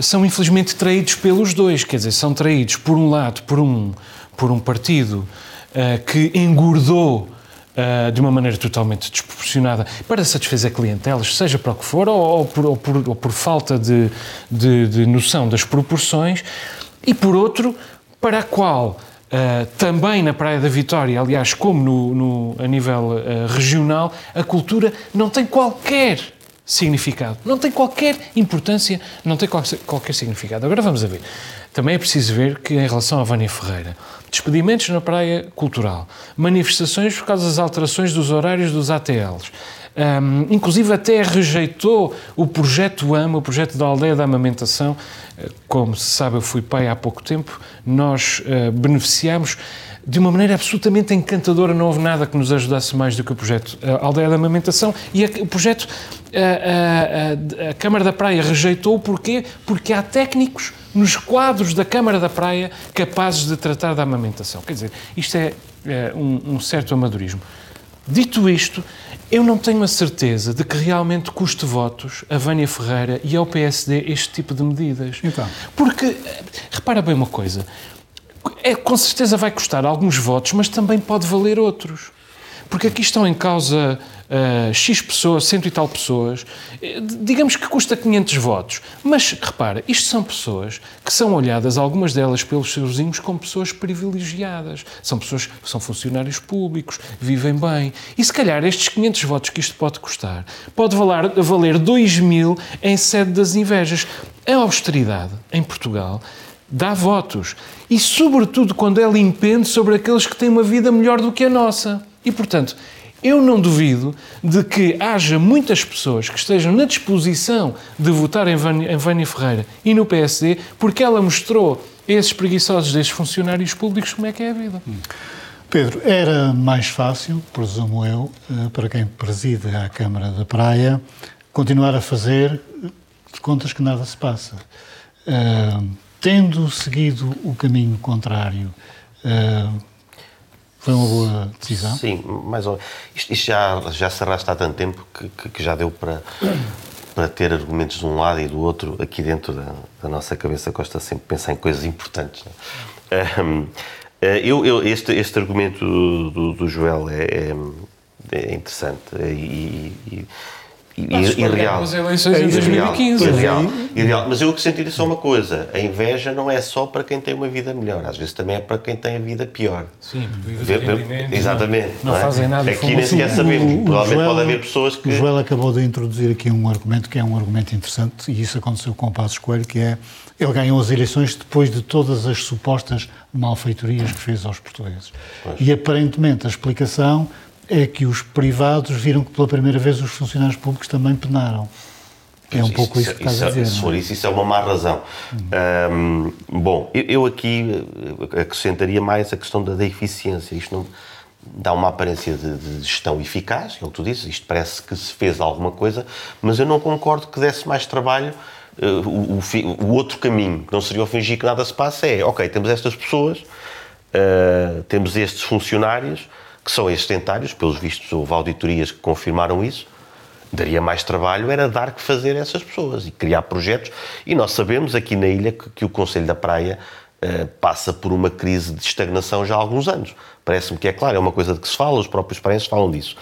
são infelizmente traídos pelos dois, quer dizer, são traídos por um lado por um, por um partido uh, que engordou uh, de uma maneira totalmente desproporcionada para satisfazer clientelas, seja para o que for, ou, ou, por, ou, por, ou por, falta de, de, de, noção das proporções, e por outro, para a qual uh, também na Praia da Vitória, aliás, como no, no a nível regional, a cultura não tem qualquer significado. Não tem qualquer importância, não tem qualquer, significado. Agora vamos a ver. Também é preciso ver que, em relação a Vânia Ferreira, despedimentos na praia cultural, manifestações por causa das alterações dos horários dos ATLs, um, inclusive até rejeitou o projeto AMA, o projeto da aldeia da amamentação. Como se sabe, eu fui pai há pouco tempo, nós uh, beneficiamos de uma maneira absolutamente encantadora, não houve nada que nos ajudasse mais do que o projeto Aldeia da Amamentação e a, o projeto a, a, a, Câmara da Praia rejeitou, porquê? Porque há técnicos nos quadros da Câmara da Praia capazes de tratar da amamentação. Quer dizer, isto é, é um, um certo amadorismo. Dito isto, eu não tenho a certeza de que realmente custe votos a Vânia Ferreira e ao PSD este tipo de medidas. Então. Porque, repara bem uma coisa, é, com certeza vai custar alguns votos, mas também pode valer outros. Porque aqui estão em causa uh, X pessoas, cento e tal pessoas, eh, digamos que custa 500 votos. Mas, repara, isto são pessoas que são olhadas, algumas delas pelos seus vizinhos, como pessoas privilegiadas. São pessoas que são funcionários públicos, vivem bem. E se calhar estes 500 votos que isto pode custar, pode valer, valer 2 mil em sede das invejas. A austeridade em Portugal dá votos. E, sobretudo, quando é limpendo sobre aqueles que têm uma vida melhor do que a nossa. E, portanto, eu não duvido de que haja muitas pessoas que estejam na disposição de votar em Vânia, Ferreira e no PSD porque ela mostrou a esses preguiçosos desses funcionários públicos como é que é a vida. Pedro, era mais fácil, presumo eu, eh, para quem preside a Câmara da Praia, continuar a fazer de contas que nada se passa. Uh, tendo seguido o caminho contrário, uh, foi uma boa decisão? Sim, mais ou menos. Isto, isto, já, já se arrasta há tanto tempo que, que, que, já deu para, para ter argumentos de um lado e do outro. Aqui dentro da, da nossa cabeça gosta sempre pensar em coisas importantes. Um, eh, eu, eu, este, este argumento do, do Joel é, é, é interessante e, e irreal. As eleições em 2015. Irreal, irreal. Mas eu acrescentaria só uma coisa: a inveja não é só para quem tem uma vida melhor, às vezes também é para quem tem a vida pior. Sim, vive Exatamente. Não, não é? fazem nada. Aqui nem sequer sabemos. Provavelmente Joel, pode haver pessoas que. O Joel acabou de introduzir aqui um argumento que é um argumento interessante, e isso aconteceu com o Passos Coelho, que é ele ganhou as eleições depois de todas as supostas malfeitorias que fez aos portugueses. Pois. E aparentemente a explicação é que os privados viram que pela primeira vez os funcionários públicos também penaram. É um pouco isso, isso que estás a dizer. Se for isso, isso é uma má razão. Hum. Um, bom, eu, eu, aqui eh, acrescentaria mais a questão da, da eficiência. Isto não dá uma aparência de, de, gestão eficaz, é o que tu dizes, isto parece que se fez alguma coisa, mas eu não concordo que desse mais trabalho. Uh, o, o, o, outro caminho, que não seria o fingir que nada se passa, é ok, temos estas pessoas, uh, temos estes funcionários, que são existentários, pelos vistos houve auditorias que confirmaram isso, daria mais trabalho era dar que fazer a essas pessoas e criar projetos. E nós sabemos aqui na ilha que, que o Conselho da Praia uh, passa por uma crise de estagnação já há alguns anos. Parece-me que é claro, é uma coisa de que se fala, os próprios praenses falam disso.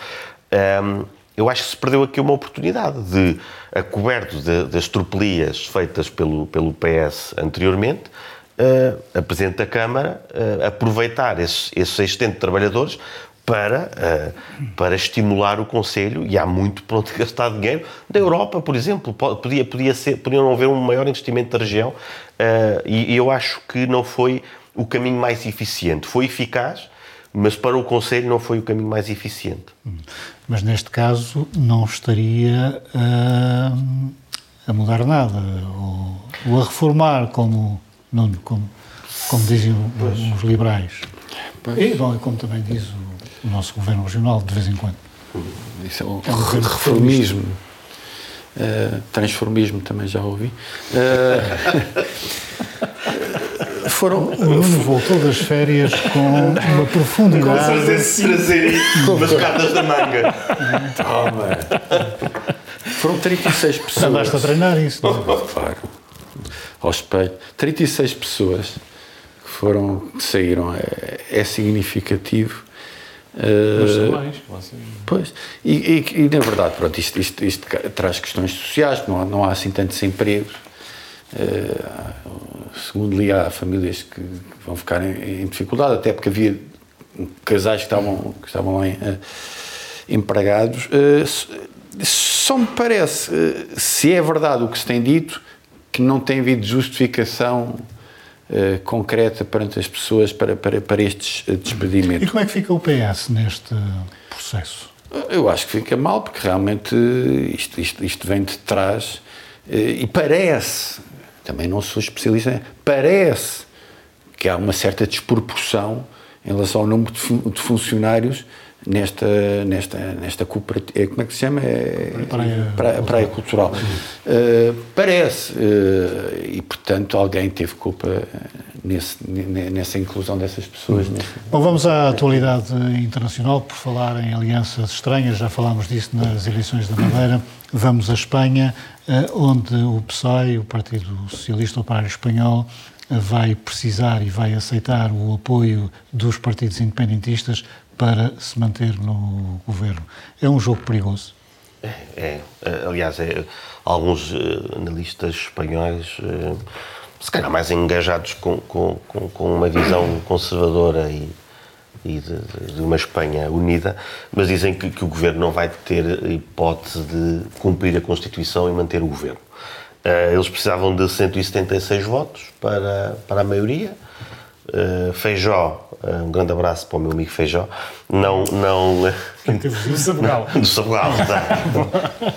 Um, eu acho que se perdeu aqui uma oportunidade de, a coberto de, das tropelias feitas pelo, pelo PS anteriormente, uh, a Presidente da Câmara uh, aproveitar esses, esses existentes trabalhadores para, uh, para estimular o Conselho, e há muito para onde gastar dinheiro, da Europa, por exemplo. Podia, podia, ser, podia não haver um maior investimento da região, uh, e, e eu acho que não foi o caminho mais eficiente. Foi eficaz, mas para o Conselho não foi o caminho mais eficiente. Mas neste caso não estaria uh, a mudar nada, ou, ou, a reformar, como, não, como, como dizem os liberais. E, bom, como também diz o o nosso governo regional de vez em quando. Isso é um, é um reformismo. Uh, transformismo também já ouvi. Uh, foram, o Nuno voltou das férias com uma profundidade. Com trazer umas cartas da manga. Toma. Foram 36 pessoas. Andaste a treinar isso, não é? Claro. Ao espelho. 36 pessoas que foram, que saíram. É, é significativo Uh, pois, e, e, e, na verdade, pronto, isto, isto, isto traz questões sociais, não há, não há assim tantos empregos. Uh, segundo li, há famílias que vão ficar em, em, dificuldade, até porque havia casais que estavam, que estavam lá em, uh, empregados. só me parece, se é verdade o que se tem dito, que não tem havido justificação uh, concreta perante as pessoas para, para, para estes eh, despedimentos. E como é que fica o PS neste processo? Eu acho que fica mal, porque realmente isto, isto, isto vem de trás uh, e parece, também não sou especialista, parece que há uma certa desproporção em relação ao número de funcionários nesta, nesta, nesta cooperativa, como é que se chama? É, praia, praia, praia Cultural. Uh, parece, uh, e portanto alguém teve culpa nesse, nessa inclusão dessas pessoas. Nesse... Bom, vamos à atualidade internacional, por falar em alianças estranhas, já falámos disso nas eleições da Madeira. Vamos à Espanha, uh, onde o PSOE, o Partido Socialista Operário Espanhol, vai precisar e vai aceitar o apoio dos partidos independentistas para se manter no governo. É um jogo perigoso? É, é. aliás, é, alguns uh, analistas espanhóis, uh, se calhar mais engajados com, com, com, uma visão conservadora e, e de, de, uma Espanha unida, mas dizem que, que, o governo não vai ter hipótese de cumprir a Constituição e manter o governo. Uh, eles precisavam de 176 votos para, para a maioria. Uh, Feijó eh, um grande abraço para o meu amigo Feijó. Não. não Quem teve do Sabugal. Do Sabugal, tá.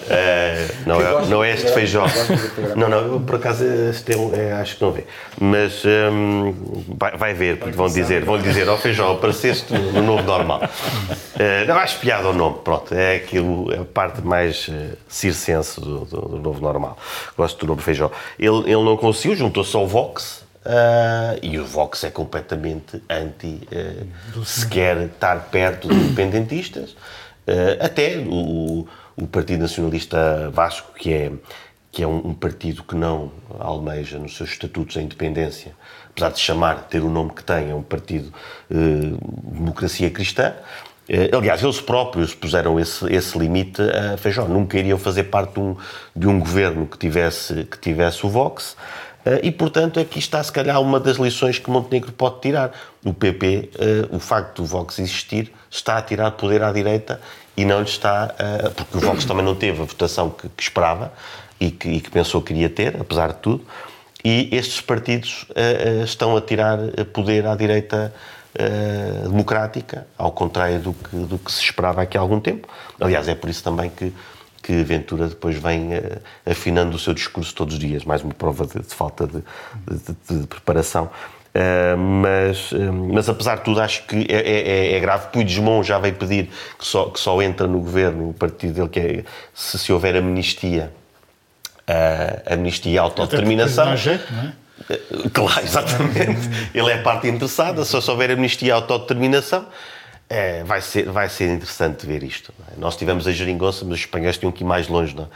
é, não, é, não é este Feijó. Não, não, eu, por acaso este é, é, acho que não vê. Mas um, vai, vai ver, porque vão dizer, vão dizer, ó oh, Feijó, apareceste no novo normal. Uh, não, acho piada o nome, pronto. É aquilo, é a parte mais uh, circense do, do, do novo normal. Gosto do nome Feijó. Ele, ele não conseguiu, juntou-se ao Vox Uh, e o Vox é completamente anti uh, sequer estar perto de independentistas. Uh, até o, o, Partido Nacionalista Vasco, que é, que é um, um, partido que não almeja nos seus estatutos a independência, apesar de chamar, ter o nome que tem, é um partido democracia cristã. Aliás, eles próprios puseram esse, esse limite a Feijó. Nunca iriam fazer parte de um, de um governo que tivesse, que tivesse o Vox. Eh, e, portanto, aqui está, se calhar, uma das lições que Montenegro pode tirar. O PP, eh, o facto do Vox existir, está a tirar poder à direita e não lhe está. Porque o Vox também não teve a votação que, que esperava e que, e que, pensou que iria ter, apesar de tudo. E estes partidos eh, estão a tirar poder à direita democrática, ao contrário do que, do que se esperava aqui há algum tempo. Aliás, é por isso também que que Ventura depois vem uh, afinando o seu discurso todos os dias, mais uma prova de, de falta de, de, de preparação. Uh, mas, uh, mas apesar de tudo, acho que é, é, é, é grave. Puigdemont já veio pedir que só, que só entra no governo o partido dele, que é se, se houver amnistia, uh, amnistia e autodeterminação. Jeito, não é? Claro, exatamente. Ele é a parte interessada, só se houver amnistia e autodeterminação. É, vai, ser, vai ser interessante ver isto. É? Nós tivemos a geringonça, mas os espanhóis tinham que ir mais longe, não? É?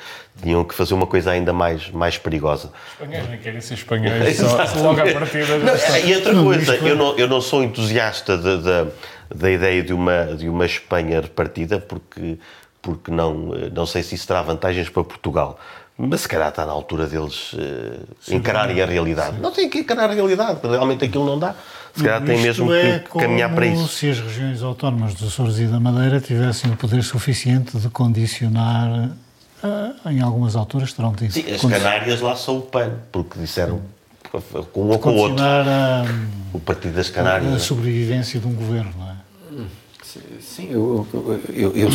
tinham que fazer uma coisa ainda mais, mais perigosa. Os espanhóis nem querem ser espanhóis, só, logo à partida. Não, e outra coisa, eu não, eu não sou entusiasta de, de, da ideia de uma, de uma Espanha repartida, porque, porque não, não sei se isso terá vantagens para Portugal Mas se calhar está na altura deles uh, encararem a realidade. Não tem que encarar a realidade, porque realmente aquilo não dá. Se calhar tem mesmo é que caminhar para isso. se as regiões autónomas dos Açores e da Madeira tivessem o poder suficiente de condicionar, uh, em algumas alturas terão tido. Sim, as Canárias lá são o PAN, porque disseram com um ou com o outro. A, o Partido das Canárias. A sobrevivência de um governo, não é? Sim, eu, eu, eu, eu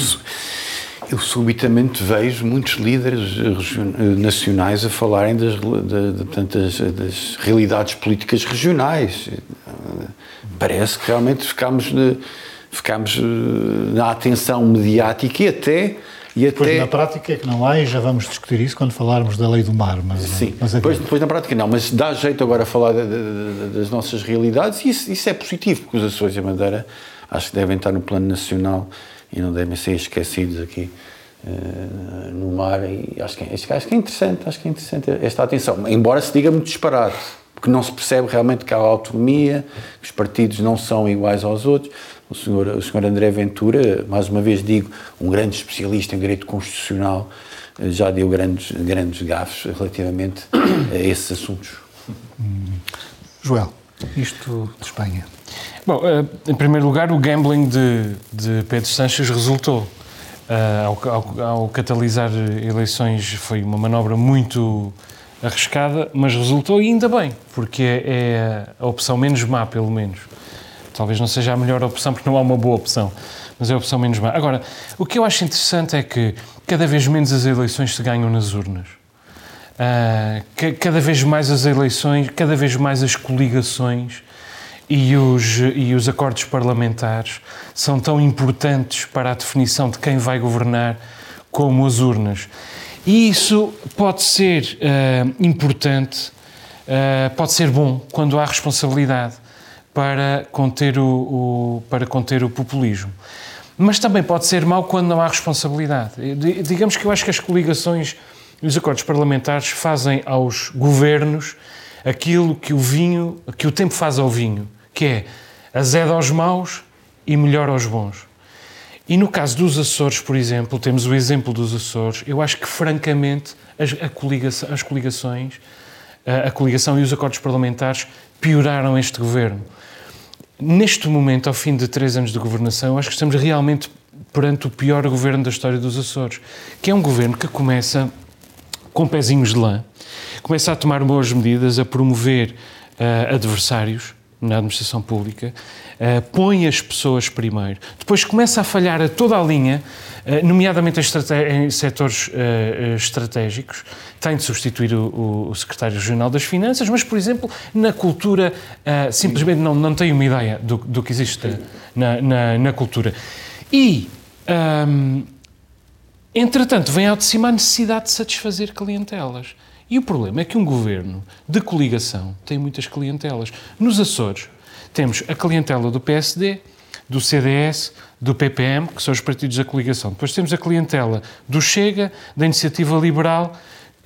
subitamente vejo muitos líderes nacionais a falarem das, das, das realidades políticas regionais. Parece que realmente ficamos, ficamos na atenção mediática e até e depois, até... na prática é que não há, e já vamos discutir isso quando falarmos da lei do mar. Mas, Sim, mas é depois, depois na prática não, mas dá jeito agora a falar de, de, de, das nossas realidades e isso, isso, é positivo, porque os Açores e a Madeira acho que devem estar no plano nacional e não devem ser esquecidos aqui uh, no mar e acho que, é, acho que é interessante, acho que é interessante esta atenção, embora se diga muito disparate, porque não se percebe realmente que há autonomia, que os partidos não são iguais aos outros, o senhor, o senhor André Ventura, mais uma vez digo, um grande especialista em direito constitucional, eh, já deu grandes, grandes gafes relativamente a esses assuntos. Hum. Joel, isto de Espanha. Bom, eh, em primeiro lugar, o gambling de, de Pedro Sanches resultou. Eh, ao, ao, ao catalisar eleições foi uma manobra muito arriscada, mas resultou e ainda bem, porque é, é a opção menos má, pelo menos. Talvez não seja a melhor opção, porque não há uma boa opção, mas é a opção menos má. Agora, o que eu acho interessante é que cada vez menos as eleições se ganham nas urnas. Uh, cada vez mais as eleições, cada vez mais as coligações e os, e os acordos parlamentares são tão importantes para a definição de quem vai governar como as urnas. E isso pode ser uh, importante, uh, pode ser bom quando há responsabilidade para conter o, o, para conter o populismo. Mas também pode ser mau quando não há responsabilidade. Digamos que eu acho que as coligações e os acordos parlamentares fazem aos governos aquilo que o vinho, que o tempo faz ao vinho, que é azeda aos maus e melhor aos bons. E no caso dos Açores, por exemplo, temos o exemplo dos Açores, eu acho que francamente as, coligação, as coligações, a, a coligação e os acordos parlamentares pioraram este governo neste momento, ao fim de três anos de governação, acho que estamos realmente perante o pior governo da história dos Açores, que é um governo que começa com pezinhos de lã, começa a tomar boas medidas, a promover uh, adversários na administração pública, uh, põe as pessoas primeiro, depois começa a falhar a toda a linha, uh, nomeadamente em, setores uh, estratégicos, tem de substituir o, o, secretário regional das Finanças, mas, por exemplo, na cultura, simplesmente não, não tem uma ideia do, do que existe na, na, na cultura. E, um, entretanto, vem ao de cima a necessidade de satisfazer clientelas. E o problema é que um governo de coligação tem muitas clientelas. Nos Açores, temos a clientela do PSD, do CDS, do PPM, que são os partidos da coligação. Depois temos a clientela do Chega, da Iniciativa Liberal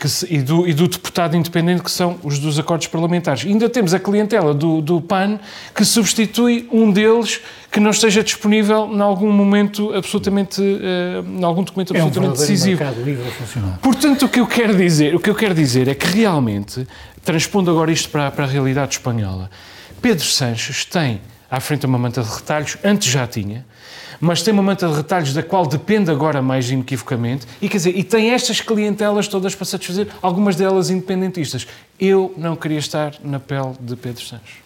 se, e, do, e, do, deputado independente, que são os dos acordos parlamentares. E ainda temos a clientela do, do, PAN, que substitui um deles que não esteja disponível em algum momento absolutamente, uh, em algum documento absolutamente é um decisivo. Livre a. Portanto, o que eu quero dizer, o que eu quero dizer é que realmente, transpondo agora isto para, para a realidade espanhola, Pedro Sanches tem à frente uma manta de retalhos, antes já tinha, mas tem uma manta de retalhos da qual depende agora mais inequivocamente, e quer dizer, e tem estas clientelas todas para satisfazer, algumas delas independentistas. Eu não queria estar na pele de Pedro Sanches.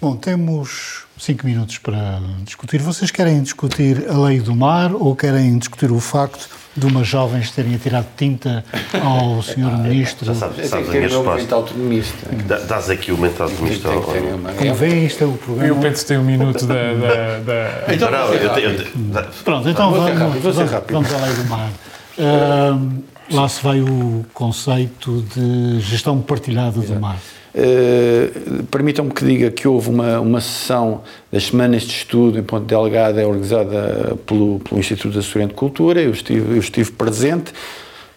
Bom, temos cinco minutos para discutir. Vocês querem discutir a lei do mar ou querem discutir o facto de umas jovens terem atirado tinta ao senhor ministro? Já sabes, sabes a minha resposta. autonomista. Dás aqui o mental autonomista. Como vê, isto é o programa. E o Pedro tem um minuto da... da, da... Então, não, eu, eu, eu, Pronto, então vamos, vamos, vamos à lei do mar. Uh, lá se vai o conceito de gestão partilhada Exato. do mar. Uh, Permitam-me que diga que houve uma, uma sessão das semanas de estudo em Ponte Delgada, organizada pelo, pelo Instituto de Assessoria de Cultura, eu estive, eu estive presente,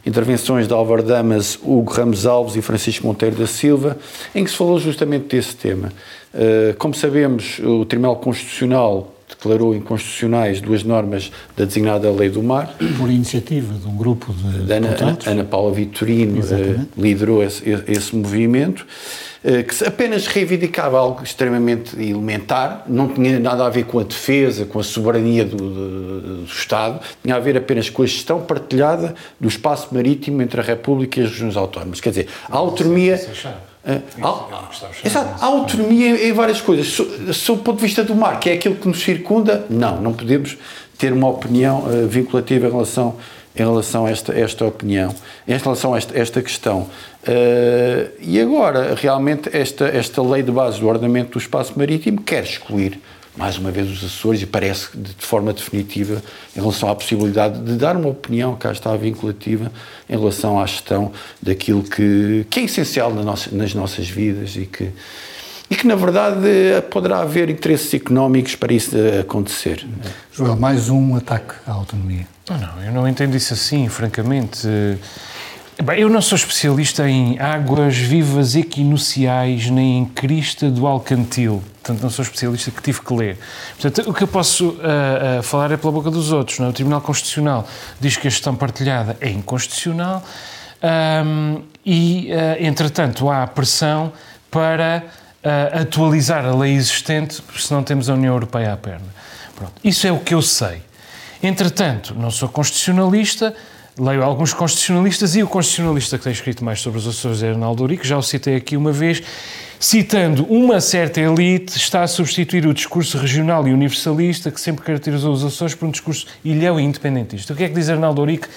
intervenções de Álvaro Damas, Hugo Ramos Alves e Francisco Monteiro da Silva, em que se falou justamente desse tema. Uh, como sabemos, o Tribunal Constitucional declarou inconstitucionais duas normas da designada Lei do Mar. Por iniciativa de um grupo de Ana, Ana Paula Vitorino uh, liderou esse, esse movimento, uh, que apenas reivindicava algo extremamente elementar, não tinha nada a ver com a defesa, com a soberania do, do, do Estado, tinha a ver apenas com a gestão partilhada do espaço marítimo entre a República e as regiões autónomas. Quer dizer, a autonomia. Há, exato, há autonomia em várias coisas. Sob o ponto de vista do mar, que é aquilo que nos circunda, não, não podemos ter uma opinião uh, vinculativa em relação, em relação a esta, esta opinião, em relação a esta, esta questão. Uh, e agora, realmente, esta, esta lei de base do ordenamento do espaço marítimo quer excluir mais uma vez os Açores e parece de, de forma definitiva em relação à possibilidade de dar uma opinião, cá está vinculativa, em relação à gestão daquilo que, que é essencial na nossa, nas nossas vidas e que, e que, na verdade, poderá haver interesses económicos para isso acontecer. Joel, mais um ataque à autonomia. Não, não, eu não entendo isso assim, francamente. Bem, eu não sou especialista em águas vivas equinuciais nem em crista do Alcantil. Portanto, não sou especialista que tive que ler. Portanto, o que eu posso uh, uh, falar é pela boca dos outros. Não é? O Tribunal Constitucional diz que a gestão partilhada é inconstitucional um, e, uh, entretanto, há pressão para atualizar a lei existente, porque senão temos a União Europeia à perna. Pronto. Isso é o que eu sei. Entretanto, não sou constitucionalista, leio alguns constitucionalistas e o constitucionalista que tem escrito mais sobre os Açores é Arnaldo Urico, já o citei aqui uma vez, citando uma certa elite, está a substituir o discurso regional e universalista que sempre caracterizou os Açores por um discurso ilhão e independentista. O que é que diz Arnaldo Urico?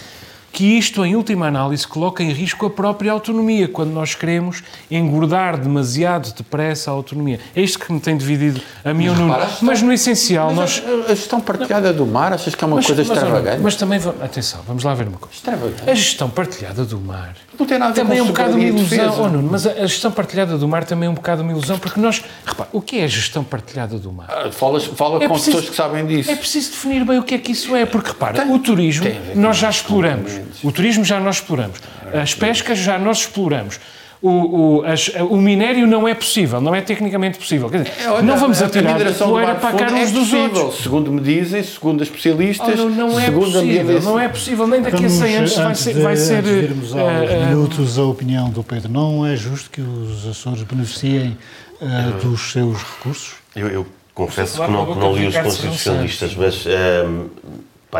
Que isto, em última análise, coloca em risco a própria autonomia, quando nós queremos engordar demasiado depressa a autonomia. É isto que me tem dividido a mim ou não. Mas no essencial, mas nós. A, a, gestão partilhada do mar, achas que é uma mas, coisa extravagante? Mas também, atenção, vamos lá ver uma coisa. Extravagante. A gestão partilhada do mar. Não tem nada a ver também com é um bocado uma ilusão. Oh, Nuno, mas a, a gestão partilhada do mar também é um bocado uma ilusão, porque nós. Repara, o que é a gestão partilhada do mar? Ah, falas, fala É com preciso- pessoas que sabem disso. É preciso definir bem o que é que isso é, porque repara, o turismo tem ver com nós já exploramos. O turismo já nós exploramos. As pescas já nós exploramos. O, o, as- o minério não é possível, não é tecnicamente possível. Quer dizer, É, olha, não vamos a, atirar a poeira mar para a cara é uns dos possível, outros. segundo me dizem, segundo as especialistas, Oh, não, não é possível, não é possível, nem daqui a 100 anos vai antes ser. de, Vai ser antes de eh, eh, minutos, a opinião do Pedro. Não é justo que os Açores beneficiem eh, dos seus recursos? Eu, eu confesso que não, que não li os constitucionalistas, mas ehm,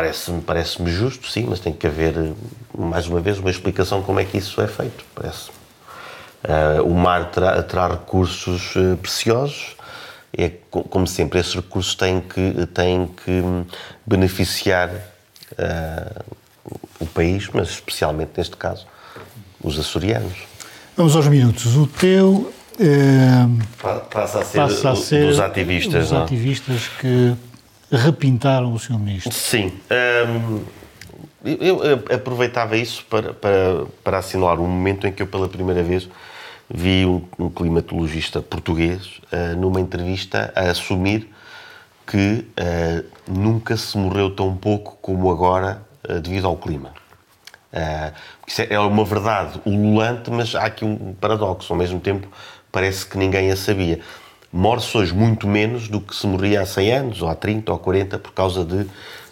parece-me parece justo, sim, mas tem que haver, eh, mais uma vez, uma explicação como é que isso é feito, parece Eh, o mar terá, terá recursos eh, preciosos, é, co- como sempre, esses recursos têm que, têm que hum, beneficiar eh, o país, mas especialmente, neste caso, os açorianos. Vamos aos minutos. O teu Pa- Passa a ser, passa a ser dos ativistas, os não é? ativistas que repintaram o seu ministro. Sim. hum, eu, eu aproveitava isso para, para, para assinalar um momento em que eu, pela primeira vez, vi um, um climatologista português ah, numa entrevista a assumir que ah, nunca se morreu tão pouco como agora ah, devido ao clima. Isso é é uma verdade ululante, mas há aqui um paradoxo. Ao mesmo tempo, parece que ninguém a sabia. Morre-se hoje muito menos do que se morria há 100 anos, ou há 30, ou 40, por causa de,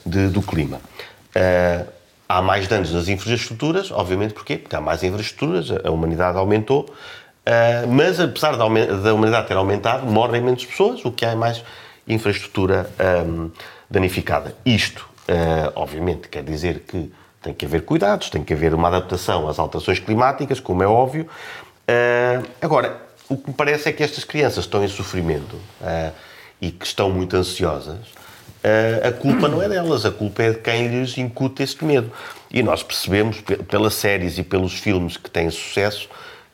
de- do clima. Ah, há mais danos nas infraestruturas, obviamente porquê? Porque há mais infraestruturas, a humanidade aumentou, ah, mas apesar da, da humanidade ter aumentado, morrem menos pessoas, o que há é mais infraestrutura ahm, danificada. Isto, ah, obviamente, quer dizer que tem que haver cuidados, tem que haver uma adaptação às alterações climáticas, como é óbvio. Ah, agora, o que me parece é que estas crianças estão em sofrimento ah, e que estão muito ansiosas. Ah, a culpa não é delas, a culpa é de quem lhes incute este medo. E nós percebemos, pe- pelas séries e pelos filmes que têm sucesso,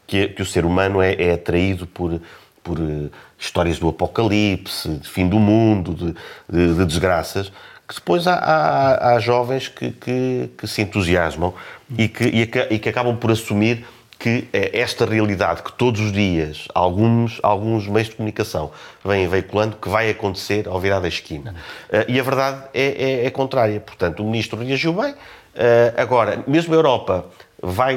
que, que o ser humano é, é atraído por, por eh, histórias do apocalipse, de fim do mundo, de, de- de desgraças, que depois há, há- há jovens que, que- que se entusiasmam e que, e e que acabam por assumir que eh, esta realidade que todos os dias alguns, alguns meios de comunicação vêm veiculando, que vai acontecer ao virar da esquina. Eh, e a verdade é, é- é contrária. Portanto, o ministro reagiu bem. Eh, agora, mesmo a Europa vai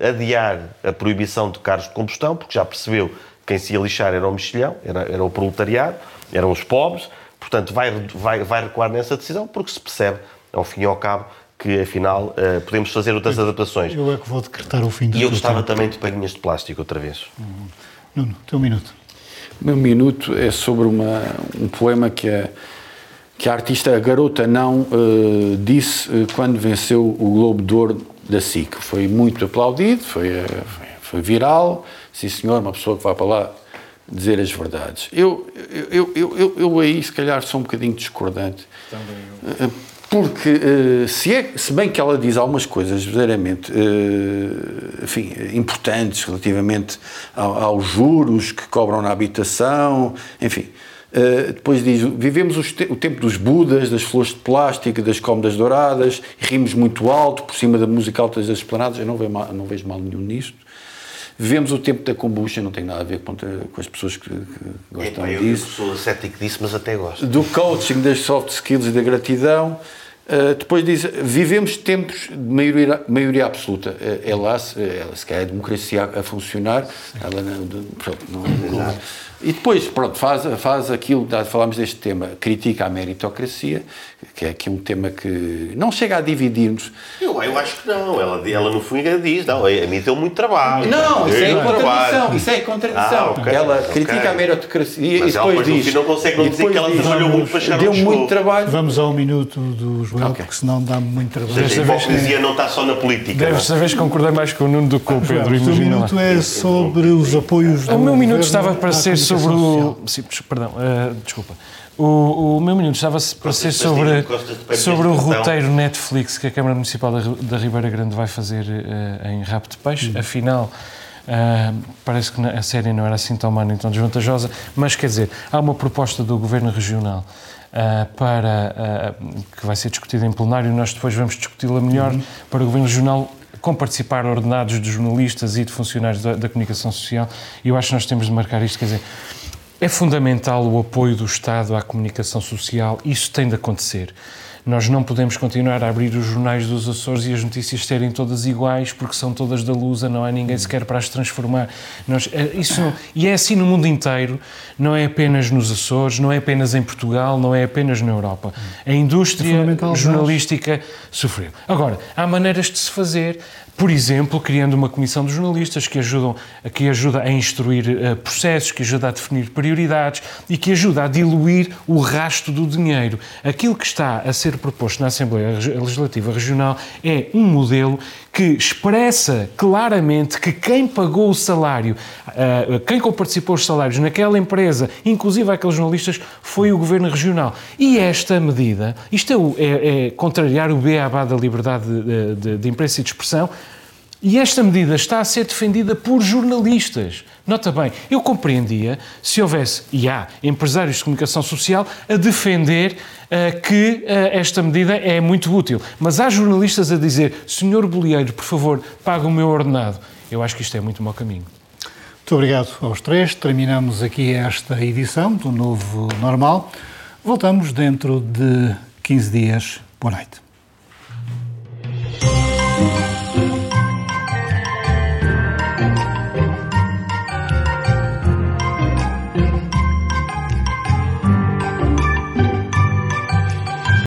eh, adiar a proibição de carros de combustão, porque já percebeu que quem se ia lixar era o mexilhão, era, era o proletariado, eram os pobres. Portanto, vai, vai, vai recuar nessa decisão porque se percebe, ao fim e ao cabo, que afinal uh, podemos fazer outras adaptações. Eu é que vou decretar o fim da E eu gostava também de palhinhas de plástico outra vez. Uhum. Nuno, teu minuto. O meu minuto é sobre uma, um poema que a, que a artista a Garota Não uh, disse uh, quando venceu o Globo de Ouro da SIC. Foi muito aplaudido, foi, foi, foi viral. Sim, senhor, uma pessoa que vai para lá dizer as verdades. Eu, eu, eu, eu, eu aí, se calhar, sou um bocadinho discordante. Também eu porque uh, se, é, se bem que ela diz algumas coisas verdadeiramente uh, enfim, importantes relativamente ao, aos juros que cobram na habitação, enfim. Uh, depois diz: vivemos te o tempo dos Budas, das flores de plástico, das cómodas douradas, rimos muito alto por cima da música alta das esplanadas. Eu não vejo mal, não vejo mal nenhum nisto. Vivemos o tempo da kombucha, não tem nada a ver com, com as pessoas que, que gostam Epa, disso. Eu sou cético disso, mas até gosto. Do coaching, das soft skills e da gratidão. Uh, depois diz, vivemos tempos de maioria, maioria absoluta. Uh, é lá, se, é, se calhar a democracia a, a funcionar, ela não, pronto, não, não, e depois, pronto, faz, faz aquilo, falámos deste tema, critica a meritocracia, que é aqui um tema que não chega a dividir-nos. Eu, eu acho que não, ela, ela no fundo diz, não, a mim deu muito trabalho. Não, isso é contradição, isso é contradição. Ah, okay, ela okay. critica a meritocracia Mas e depois ela, diz... não consegue não dizer que ela trabalhou muito para chegar Deu muito trabalho. Vamos ao minuto do Joel, okay. porque senão dá muito trabalho. Seja, a hipocrisia não está só na política. Desta vez concordei mais com o Nuno do que com o Pedro, O minuto é sobre os apoios do O meu minuto estava para ser sobre o sim, perdão, uh, desculpa. O, o, meu minuto estava para ser sobre, sobre o roteiro Netflix que a Câmara Municipal da, da Ribeira Grande vai fazer uh, em Rabo de Peixe. Uhum. Afinal, uh, parece que a série não era assim tão má nem tão desvantajosa, mas quer dizer, há uma proposta do Governo Regional Uh, para, uh, que vai ser discutida em plenário, nós depois vamos discuti-la melhor, uhum. para o Governo Regional com participar ordenados de jornalistas e de funcionários da, da comunicação social, e eu acho que nós temos de marcar isto, quer dizer, é fundamental o apoio do Estado à comunicação social, isso tem de acontecer. Nós não podemos continuar a abrir os jornais dos Açores e as notícias serem todas iguais, porque são todas da Lusa, não há ninguém sequer para as transformar. Nós, eh, isso não, e é assim no mundo inteiro, não é apenas nos Açores, não é apenas em Portugal, não é apenas na Europa. A indústria é jornalística sofreu. Agora, há maneiras de se fazer por exemplo, criando uma comissão de jornalistas que, ajudam, que ajuda a instruir uh, processos, que ajuda a definir prioridades e que ajuda a diluir o rasto do dinheiro. Aquilo que está a ser proposto na Assembleia Legislativa Regional é um modelo que expressa claramente que quem pagou o salário, uh, quem participou os salários naquela empresa, inclusive aqueles jornalistas, foi o Governo Regional. E esta medida, isto é, é, é contrariar o BABA da liberdade de, de, de imprensa e de expressão, e esta medida está a ser defendida por jornalistas. Nota bem, eu compreendia se houvesse, e há, empresários de comunicação social a defender uh, que uh, esta medida é muito útil. Mas há jornalistas a dizer, senhor Bolieiro, por favor, pague o meu ordenado. Eu acho que isto é muito mau caminho. Muito obrigado aos três. Terminamos aqui esta edição do Novo Normal. Voltamos dentro de 15 dias. Boa noite.